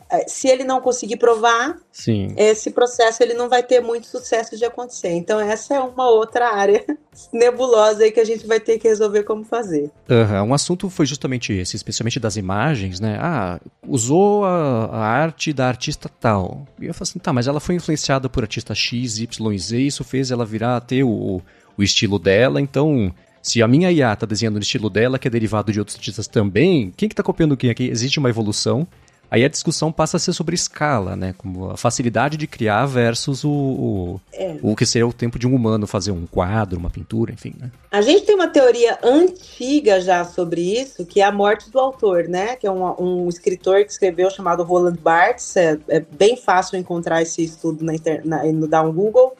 É, se ele não conseguir provar, Sim. esse processo ele não vai ter muito sucesso de acontecer. Então essa é uma outra área nebulosa aí que a gente vai ter que resolver como fazer. Uhum. Um assunto foi justamente esse, especialmente das imagens, né? Ah, usou a, a arte da artista tal. E eu falo assim, tá, mas ela foi influenciada por artista X, Y Z, isso fez ela virar ter o, o estilo dela, então... Se a minha IA está desenhando no estilo dela, que é derivado de outros artistas também, quem que está copiando quem aqui? Existe uma evolução. Aí a discussão passa a ser sobre escala, né? Como a facilidade de criar versus o, o, é. o que seria o tempo de um humano fazer um quadro, uma pintura, enfim, né? A gente tem uma teoria antiga já sobre isso, que é a morte do autor, né? Que é um, um escritor que escreveu chamado Roland Barthes. É, é bem fácil encontrar esse estudo na, internet, no dar um Google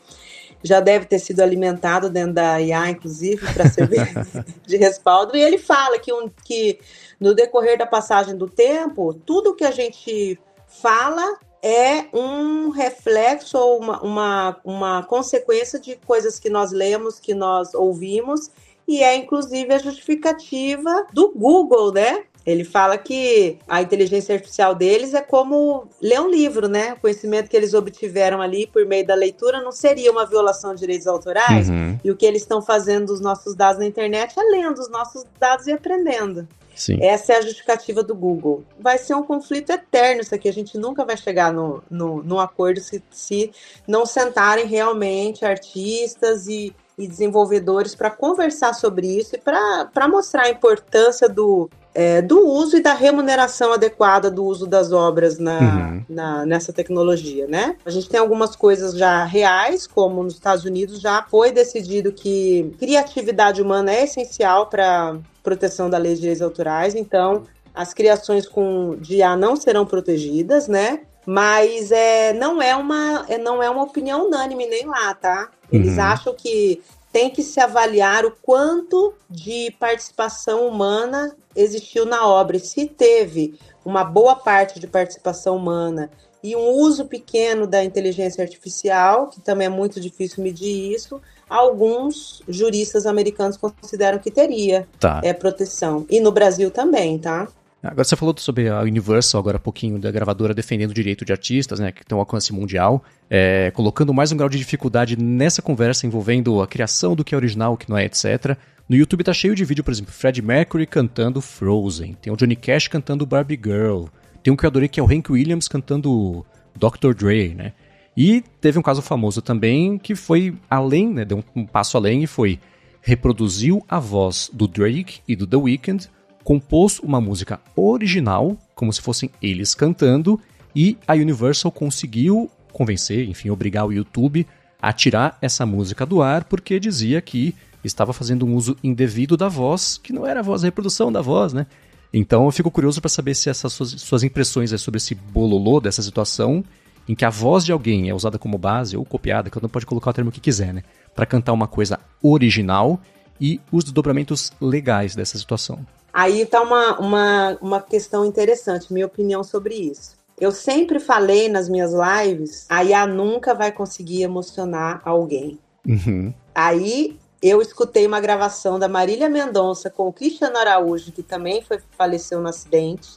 já deve ter sido alimentado dentro da IA, inclusive, para servir de respaldo. E ele fala que, um, que no decorrer da passagem do tempo, tudo que a gente fala é um reflexo ou uma, uma, uma consequência de coisas que nós lemos, que nós ouvimos, e é inclusive a justificativa do Google, né? Ele fala que a inteligência artificial deles é como ler um livro, né? O conhecimento que eles obtiveram ali por meio da leitura não seria uma violação de direitos autorais. Uhum. E o que eles estão fazendo dos nossos dados na internet é lendo os nossos dados e aprendendo. Sim. Essa é a justificativa do Google. Vai ser um conflito eterno isso aqui. A gente nunca vai chegar no, no, acordo se, se não sentarem realmente artistas e, e desenvolvedores para conversar sobre isso e para mostrar a importância do, é, do uso e da remuneração adequada do uso das obras na, uhum. na, nessa tecnologia, né? A gente tem algumas coisas já reais, como nos Estados Unidos já foi decidido que criatividade humana é essencial para proteção da lei de direitos autorais, então as criações com de IA não serão protegidas, né? Mas é, não, é uma, é, não é uma opinião unânime nem lá, tá? Eles uhum. acham que tem que se avaliar o quanto de participação humana existiu na obra. E se teve uma boa parte de participação humana e um uso pequeno da inteligência artificial, que também é muito difícil medir isso, alguns juristas americanos consideram que teria tá. é, proteção. E no Brasil também, tá? Agora você falou sobre a Universal, agora há pouquinho, da gravadora defendendo o direito de artistas, né, que tem um alcance mundial, é, colocando mais um grau de dificuldade nessa conversa envolvendo a criação do que é original, o que não é, etc. No YouTube tá cheio de vídeo, por exemplo, Fred Mercury cantando Frozen, tem o Johnny Cash cantando Barbie Girl, tem um que eu adorei que é o Hank Williams cantando Dr. Dre, né? E teve um caso famoso também que foi além, né, deu um, passo além e foi reproduziu a voz do Drake e do The Weeknd, compôs uma música original, como se fossem eles cantando, e a Universal conseguiu convencer, enfim, obrigar o YouTube a tirar essa música do ar porque dizia que estava fazendo um uso indevido da voz, que não era a voz, a reprodução da voz, né? Então eu fico curioso para saber se essas suas, suas impressões sobre esse bololô dessa situação em que a voz de alguém é usada como base ou copiada, cada um pode colocar o termo que quiser, né? Para cantar uma coisa original e os desdobramentos legais dessa situação. Aí está uma, uma, uma questão interessante, minha opinião sobre isso. Eu sempre falei nas minhas lives, a IA nunca vai conseguir emocionar alguém. Uhum. Aí eu escutei uma gravação da Marília Mendonça com o Cristiano Araújo, que também foi, faleceu no acidente,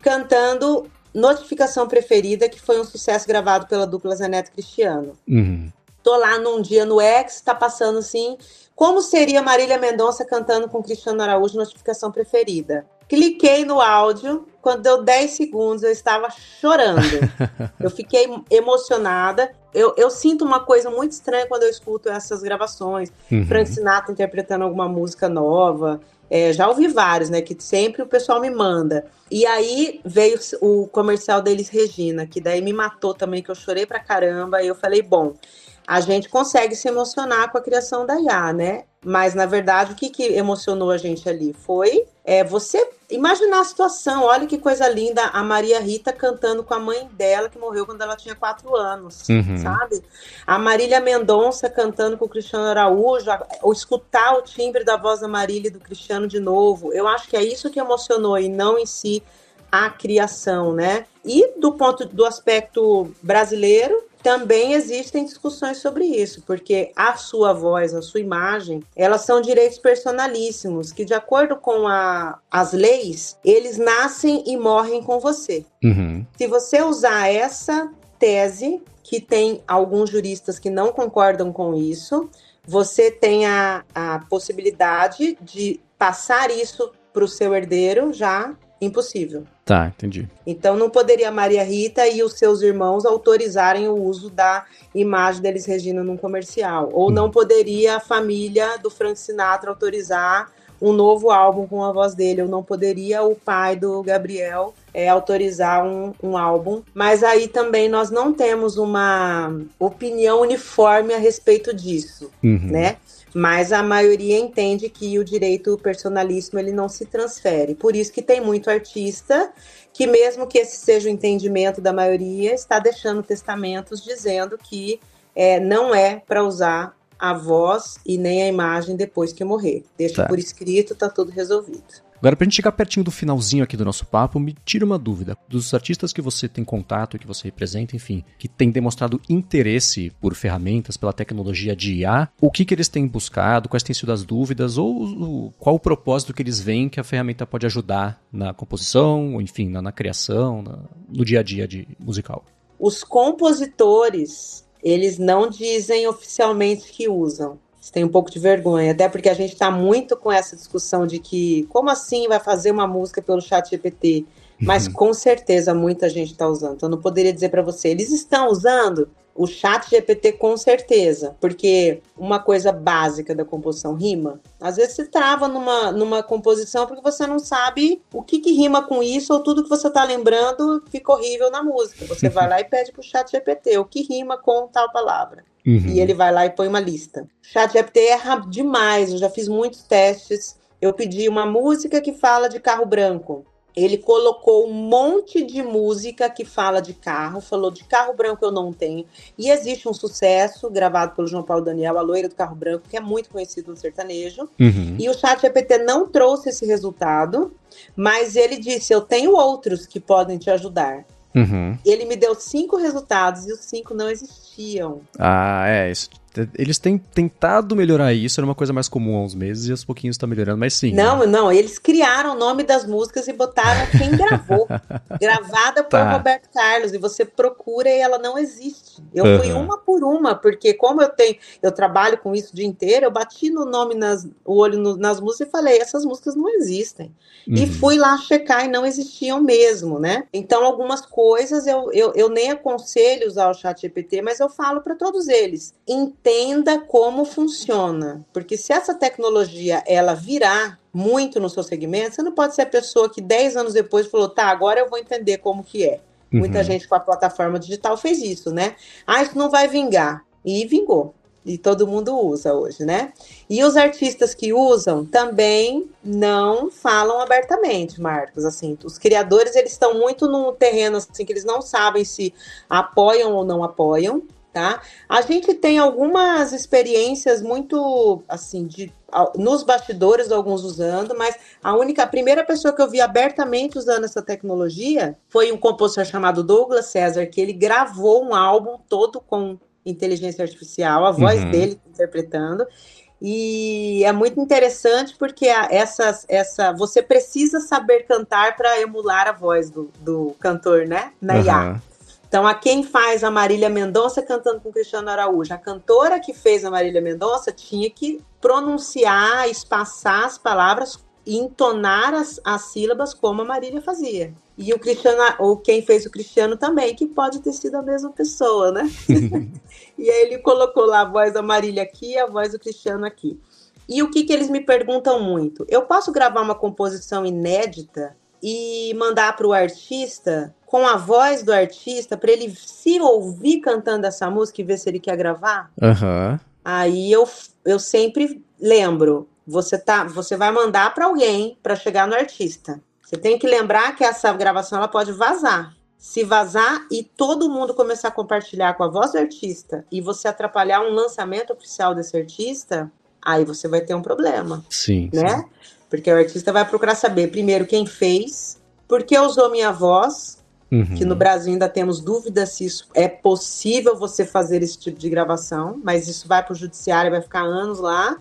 cantando Notificação Preferida, que foi um sucesso gravado pela dupla Zaneto Cristiano. Uhum. Tô lá num dia no X, tá passando assim, como seria Marília Mendonça cantando com Cristiano Araújo Notificação Preferida? Cliquei no áudio, quando deu 10 segundos eu estava chorando. eu fiquei emocionada. Eu, eu, sinto uma coisa muito estranha quando eu escuto essas gravações. Uhum. Frank Sinatra interpretando alguma música nova. É, já ouvi vários, né? Que sempre o pessoal me manda. E aí veio o comercial deles, Regina, que daí me matou também, que eu chorei pra caramba. E eu falei, bom, a gente consegue se emocionar com a criação da IA, né? Mas, na verdade, o que, que emocionou a gente ali foi é, você imaginar a situação. Olha que coisa linda, a Maria Rita cantando com a mãe dela, que morreu quando ela tinha quatro anos, uhum. sabe? A Marília Mendonça cantando com o Cristiano Araújo, ou escutar o timbre da voz da Marília e do Cristiano de novo. Eu acho que é isso que emocionou, e não em si a criação, né? E do ponto do aspecto brasileiro, também existem discussões sobre isso, porque a sua voz, a sua imagem, elas são direitos personalíssimos, que de acordo com a, as leis, eles nascem e morrem com você. Uhum. Se você usar essa tese, que tem alguns juristas que não concordam com isso, você tem a, a possibilidade de passar isso para o seu herdeiro já impossível. Tá, entendi. Então não poderia Maria Rita e os seus irmãos autorizarem o uso da imagem deles Regina num comercial. Ou não poderia a família do Frank Sinatra autorizar um novo álbum com a voz dele. Ou não poderia o pai do Gabriel é, autorizar um, um álbum. Mas aí também nós não temos uma opinião uniforme a respeito disso, uhum. né? Mas a maioria entende que o direito personalíssimo ele não se transfere. Por isso que tem muito artista que mesmo que esse seja o entendimento da maioria, está deixando testamentos dizendo que é, não é para usar a voz e nem a imagem depois que morrer. Deixa tá. por escrito, tá tudo resolvido. Agora, pra gente chegar pertinho do finalzinho aqui do nosso papo, me tira uma dúvida. Dos artistas que você tem contato, que você representa, enfim, que tem demonstrado interesse por ferramentas, pela tecnologia de IA, o que, que eles têm buscado, quais têm sido as dúvidas, ou qual o propósito que eles veem que a ferramenta pode ajudar na composição, ou enfim, na, na criação, na, no dia a dia de musical? Os compositores, eles não dizem oficialmente que usam tem um pouco de vergonha, até porque a gente está muito com essa discussão de que como assim vai fazer uma música pelo chat GPT? Mas uhum. com certeza muita gente está usando. Então eu não poderia dizer para você, eles estão usando o chat GPT com certeza, porque uma coisa básica da composição rima. Às vezes você trava numa, numa composição porque você não sabe o que, que rima com isso ou tudo que você está lembrando fica horrível na música. Você vai lá e pede para o chat GPT o que rima com tal palavra. Uhum. E ele vai lá e põe uma lista. Chat GPT erra demais, eu já fiz muitos testes. Eu pedi uma música que fala de carro branco. Ele colocou um monte de música que fala de carro, falou de carro branco eu não tenho. E existe um sucesso gravado pelo João Paulo Daniel, a loira do carro branco, que é muito conhecido no sertanejo. Uhum. E o Chat GPT não trouxe esse resultado, mas ele disse: Eu tenho outros que podem te ajudar. Uhum. Ele me deu cinco resultados e os cinco não existiam. Ah, é. Isso eles têm tentado melhorar isso, era uma coisa mais comum há uns meses e aos pouquinhos está melhorando, mas sim. Não, né? não, eles criaram o nome das músicas e botaram quem gravou. gravada por tá. Roberto Carlos, e você procura e ela não existe. Eu uhum. fui uma por uma, porque como eu tenho, eu trabalho com isso o dia inteiro, eu bati no nome nas, o olho no, nas músicas e falei, essas músicas não existem. Uhum. E fui lá checar e não existiam mesmo, né? Então, algumas coisas eu, eu, eu nem aconselho usar o chat GPT, mas eu falo para todos eles entenda como funciona, porque se essa tecnologia ela virar muito no seu segmento, você não pode ser a pessoa que 10 anos depois falou, tá, agora eu vou entender como que é. Uhum. Muita gente com a plataforma digital fez isso, né? Ah, isso não vai vingar. E vingou. E todo mundo usa hoje, né? E os artistas que usam também não falam abertamente, Marcos. Assim, os criadores eles estão muito num terreno assim que eles não sabem se apoiam ou não apoiam tá? A gente tem algumas experiências muito, assim, de nos bastidores, alguns usando, mas a única, a primeira pessoa que eu vi abertamente usando essa tecnologia foi um compositor chamado Douglas César, que ele gravou um álbum todo com inteligência artificial, a voz uhum. dele interpretando. E é muito interessante porque a, essa, você precisa saber cantar para emular a voz do, do cantor, né? Na IA. Então, a quem faz a Marília Mendonça cantando com Cristiano Araújo, a cantora que fez a Marília Mendonça tinha que pronunciar, espaçar as palavras e entonar as, as sílabas como a Marília fazia. E o Cristiano, ou quem fez o Cristiano também, que pode ter sido a mesma pessoa, né? e aí ele colocou lá a voz da Marília aqui e a voz do Cristiano aqui. E o que, que eles me perguntam muito? Eu posso gravar uma composição inédita e mandar para o artista com a voz do artista para ele se ouvir cantando essa música e ver se ele quer gravar? Uhum. Aí eu, eu sempre lembro, você tá, você vai mandar para alguém para chegar no artista. Você tem que lembrar que essa gravação ela pode vazar. Se vazar e todo mundo começar a compartilhar com a voz do artista e você atrapalhar um lançamento oficial desse artista, aí você vai ter um problema. Sim. Né? Sim. Porque o artista vai procurar saber, primeiro, quem fez, por que usou minha voz, uhum. que no Brasil ainda temos dúvidas se isso é possível você fazer esse tipo de gravação, mas isso vai para o judiciário, vai ficar anos lá,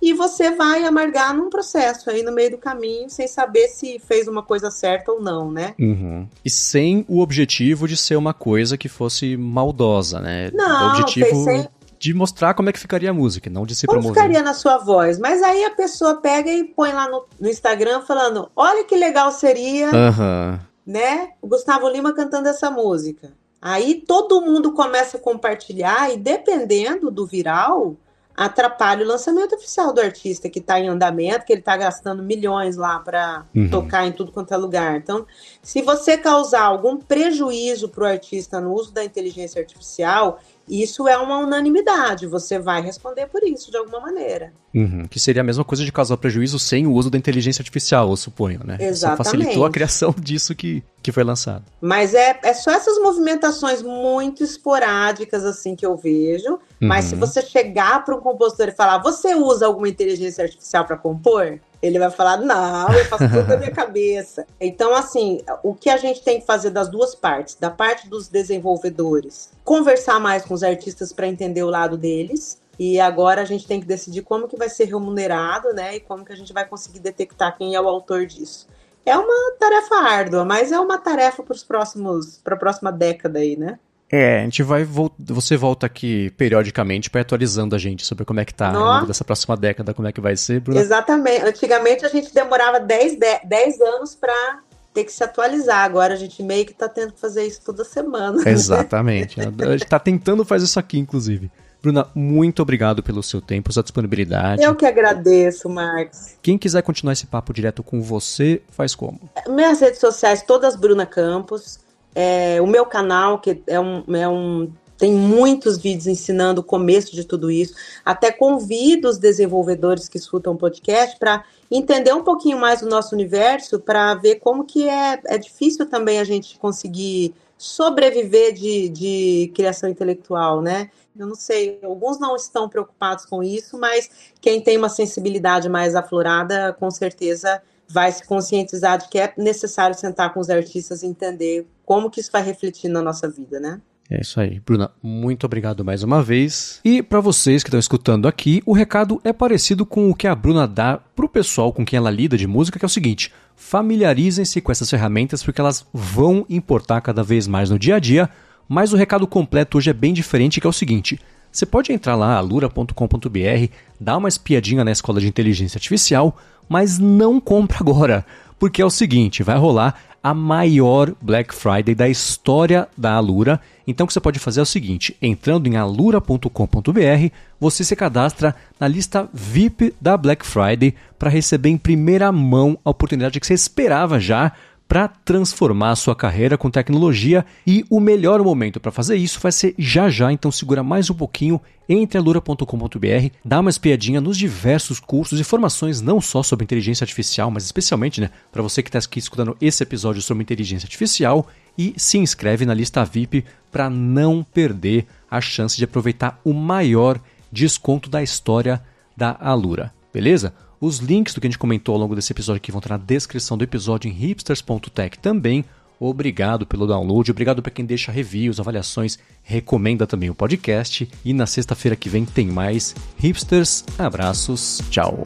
e você vai amargar num processo aí no meio do caminho, sem saber se fez uma coisa certa ou não, né? Uhum. E sem o objetivo de ser uma coisa que fosse maldosa, né? Não, o objetivo... sem de mostrar como é que ficaria a música, não de se como promover. ficaria na sua voz? Mas aí a pessoa pega e põe lá no, no Instagram falando: olha que legal seria, uhum. Né? O Gustavo Lima cantando essa música. Aí todo mundo começa a compartilhar e dependendo do viral, atrapalha o lançamento oficial do artista que está em andamento, que ele está gastando milhões lá para uhum. tocar em tudo quanto é lugar. Então, se você causar algum prejuízo para o artista no uso da inteligência artificial, isso é uma unanimidade, você vai responder por isso de alguma maneira. Uhum, que seria a mesma coisa de causar prejuízo sem o uso da inteligência artificial, eu suponho, né? Exatamente. Só facilitou a criação disso que, que foi lançado. Mas é, é só essas movimentações muito esporádicas, assim, que eu vejo. Uhum. Mas se você chegar para um compositor e falar, você usa alguma inteligência artificial para compor? Ele vai falar: não, eu faço tudo da minha cabeça. Então, assim, o que a gente tem que fazer das duas partes, da parte dos desenvolvedores, conversar mais com os artistas para entender o lado deles. E agora a gente tem que decidir como que vai ser remunerado, né? E como que a gente vai conseguir detectar quem é o autor disso. É uma tarefa árdua, mas é uma tarefa para os próximos, para a próxima década aí, né? É, a gente vai. Você volta aqui periodicamente para atualizando a gente sobre como é que tá Nossa. dessa próxima década, como é que vai ser, Bruna. Exatamente. Antigamente a gente demorava 10, 10 anos para ter que se atualizar. Agora a gente meio que tá tendo que fazer isso toda semana. Exatamente. a gente tá tentando fazer isso aqui, inclusive. Bruna, muito obrigado pelo seu tempo, sua disponibilidade. Eu que agradeço, Marcos. Quem quiser continuar esse papo direto com você, faz como? Minhas redes sociais, todas Bruna Campos. É, o meu canal, que é um, é um tem muitos vídeos ensinando o começo de tudo isso. Até convido os desenvolvedores que escutam o podcast para entender um pouquinho mais do nosso universo, para ver como que é, é difícil também a gente conseguir sobreviver de, de criação intelectual, né? Eu não sei, alguns não estão preocupados com isso, mas quem tem uma sensibilidade mais aflorada, com certeza vai se conscientizar de que é necessário sentar com os artistas e entender como que isso vai refletir na nossa vida, né? É isso aí. Bruna, muito obrigado mais uma vez. E para vocês que estão escutando aqui, o recado é parecido com o que a Bruna dá pro pessoal com quem ela lida de música, que é o seguinte: familiarizem-se com essas ferramentas porque elas vão importar cada vez mais no dia a dia. Mas o recado completo hoje é bem diferente, que é o seguinte: você pode entrar lá, alura.com.br, dar uma espiadinha na escola de inteligência artificial, mas não compra agora, porque é o seguinte, vai rolar a maior Black Friday da história da Alura. Então o que você pode fazer é o seguinte, entrando em alura.com.br, você se cadastra na lista VIP da Black Friday para receber em primeira mão a oportunidade que você esperava já para transformar sua carreira com tecnologia e o melhor momento para fazer isso vai ser já já, então segura mais um pouquinho, entre alura.com.br, dá uma espiadinha nos diversos cursos e formações não só sobre inteligência artificial, mas especialmente, né, para você que está aqui escutando esse episódio sobre inteligência artificial e se inscreve na lista VIP para não perder a chance de aproveitar o maior desconto da história da Alura. Beleza? Os links do que a gente comentou ao longo desse episódio aqui vão estar na descrição do episódio em hipsters.tech também. Obrigado pelo download, obrigado para quem deixa reviews, avaliações, recomenda também o podcast. E na sexta-feira que vem tem mais. Hipsters, abraços, tchau.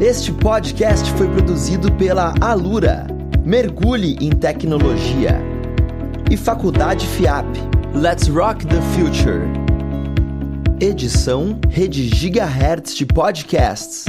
Este podcast foi produzido pela Alura. Mergulhe em tecnologia. E Faculdade FIAP. Let's Rock the Future. Edição Rede Gigahertz de Podcasts.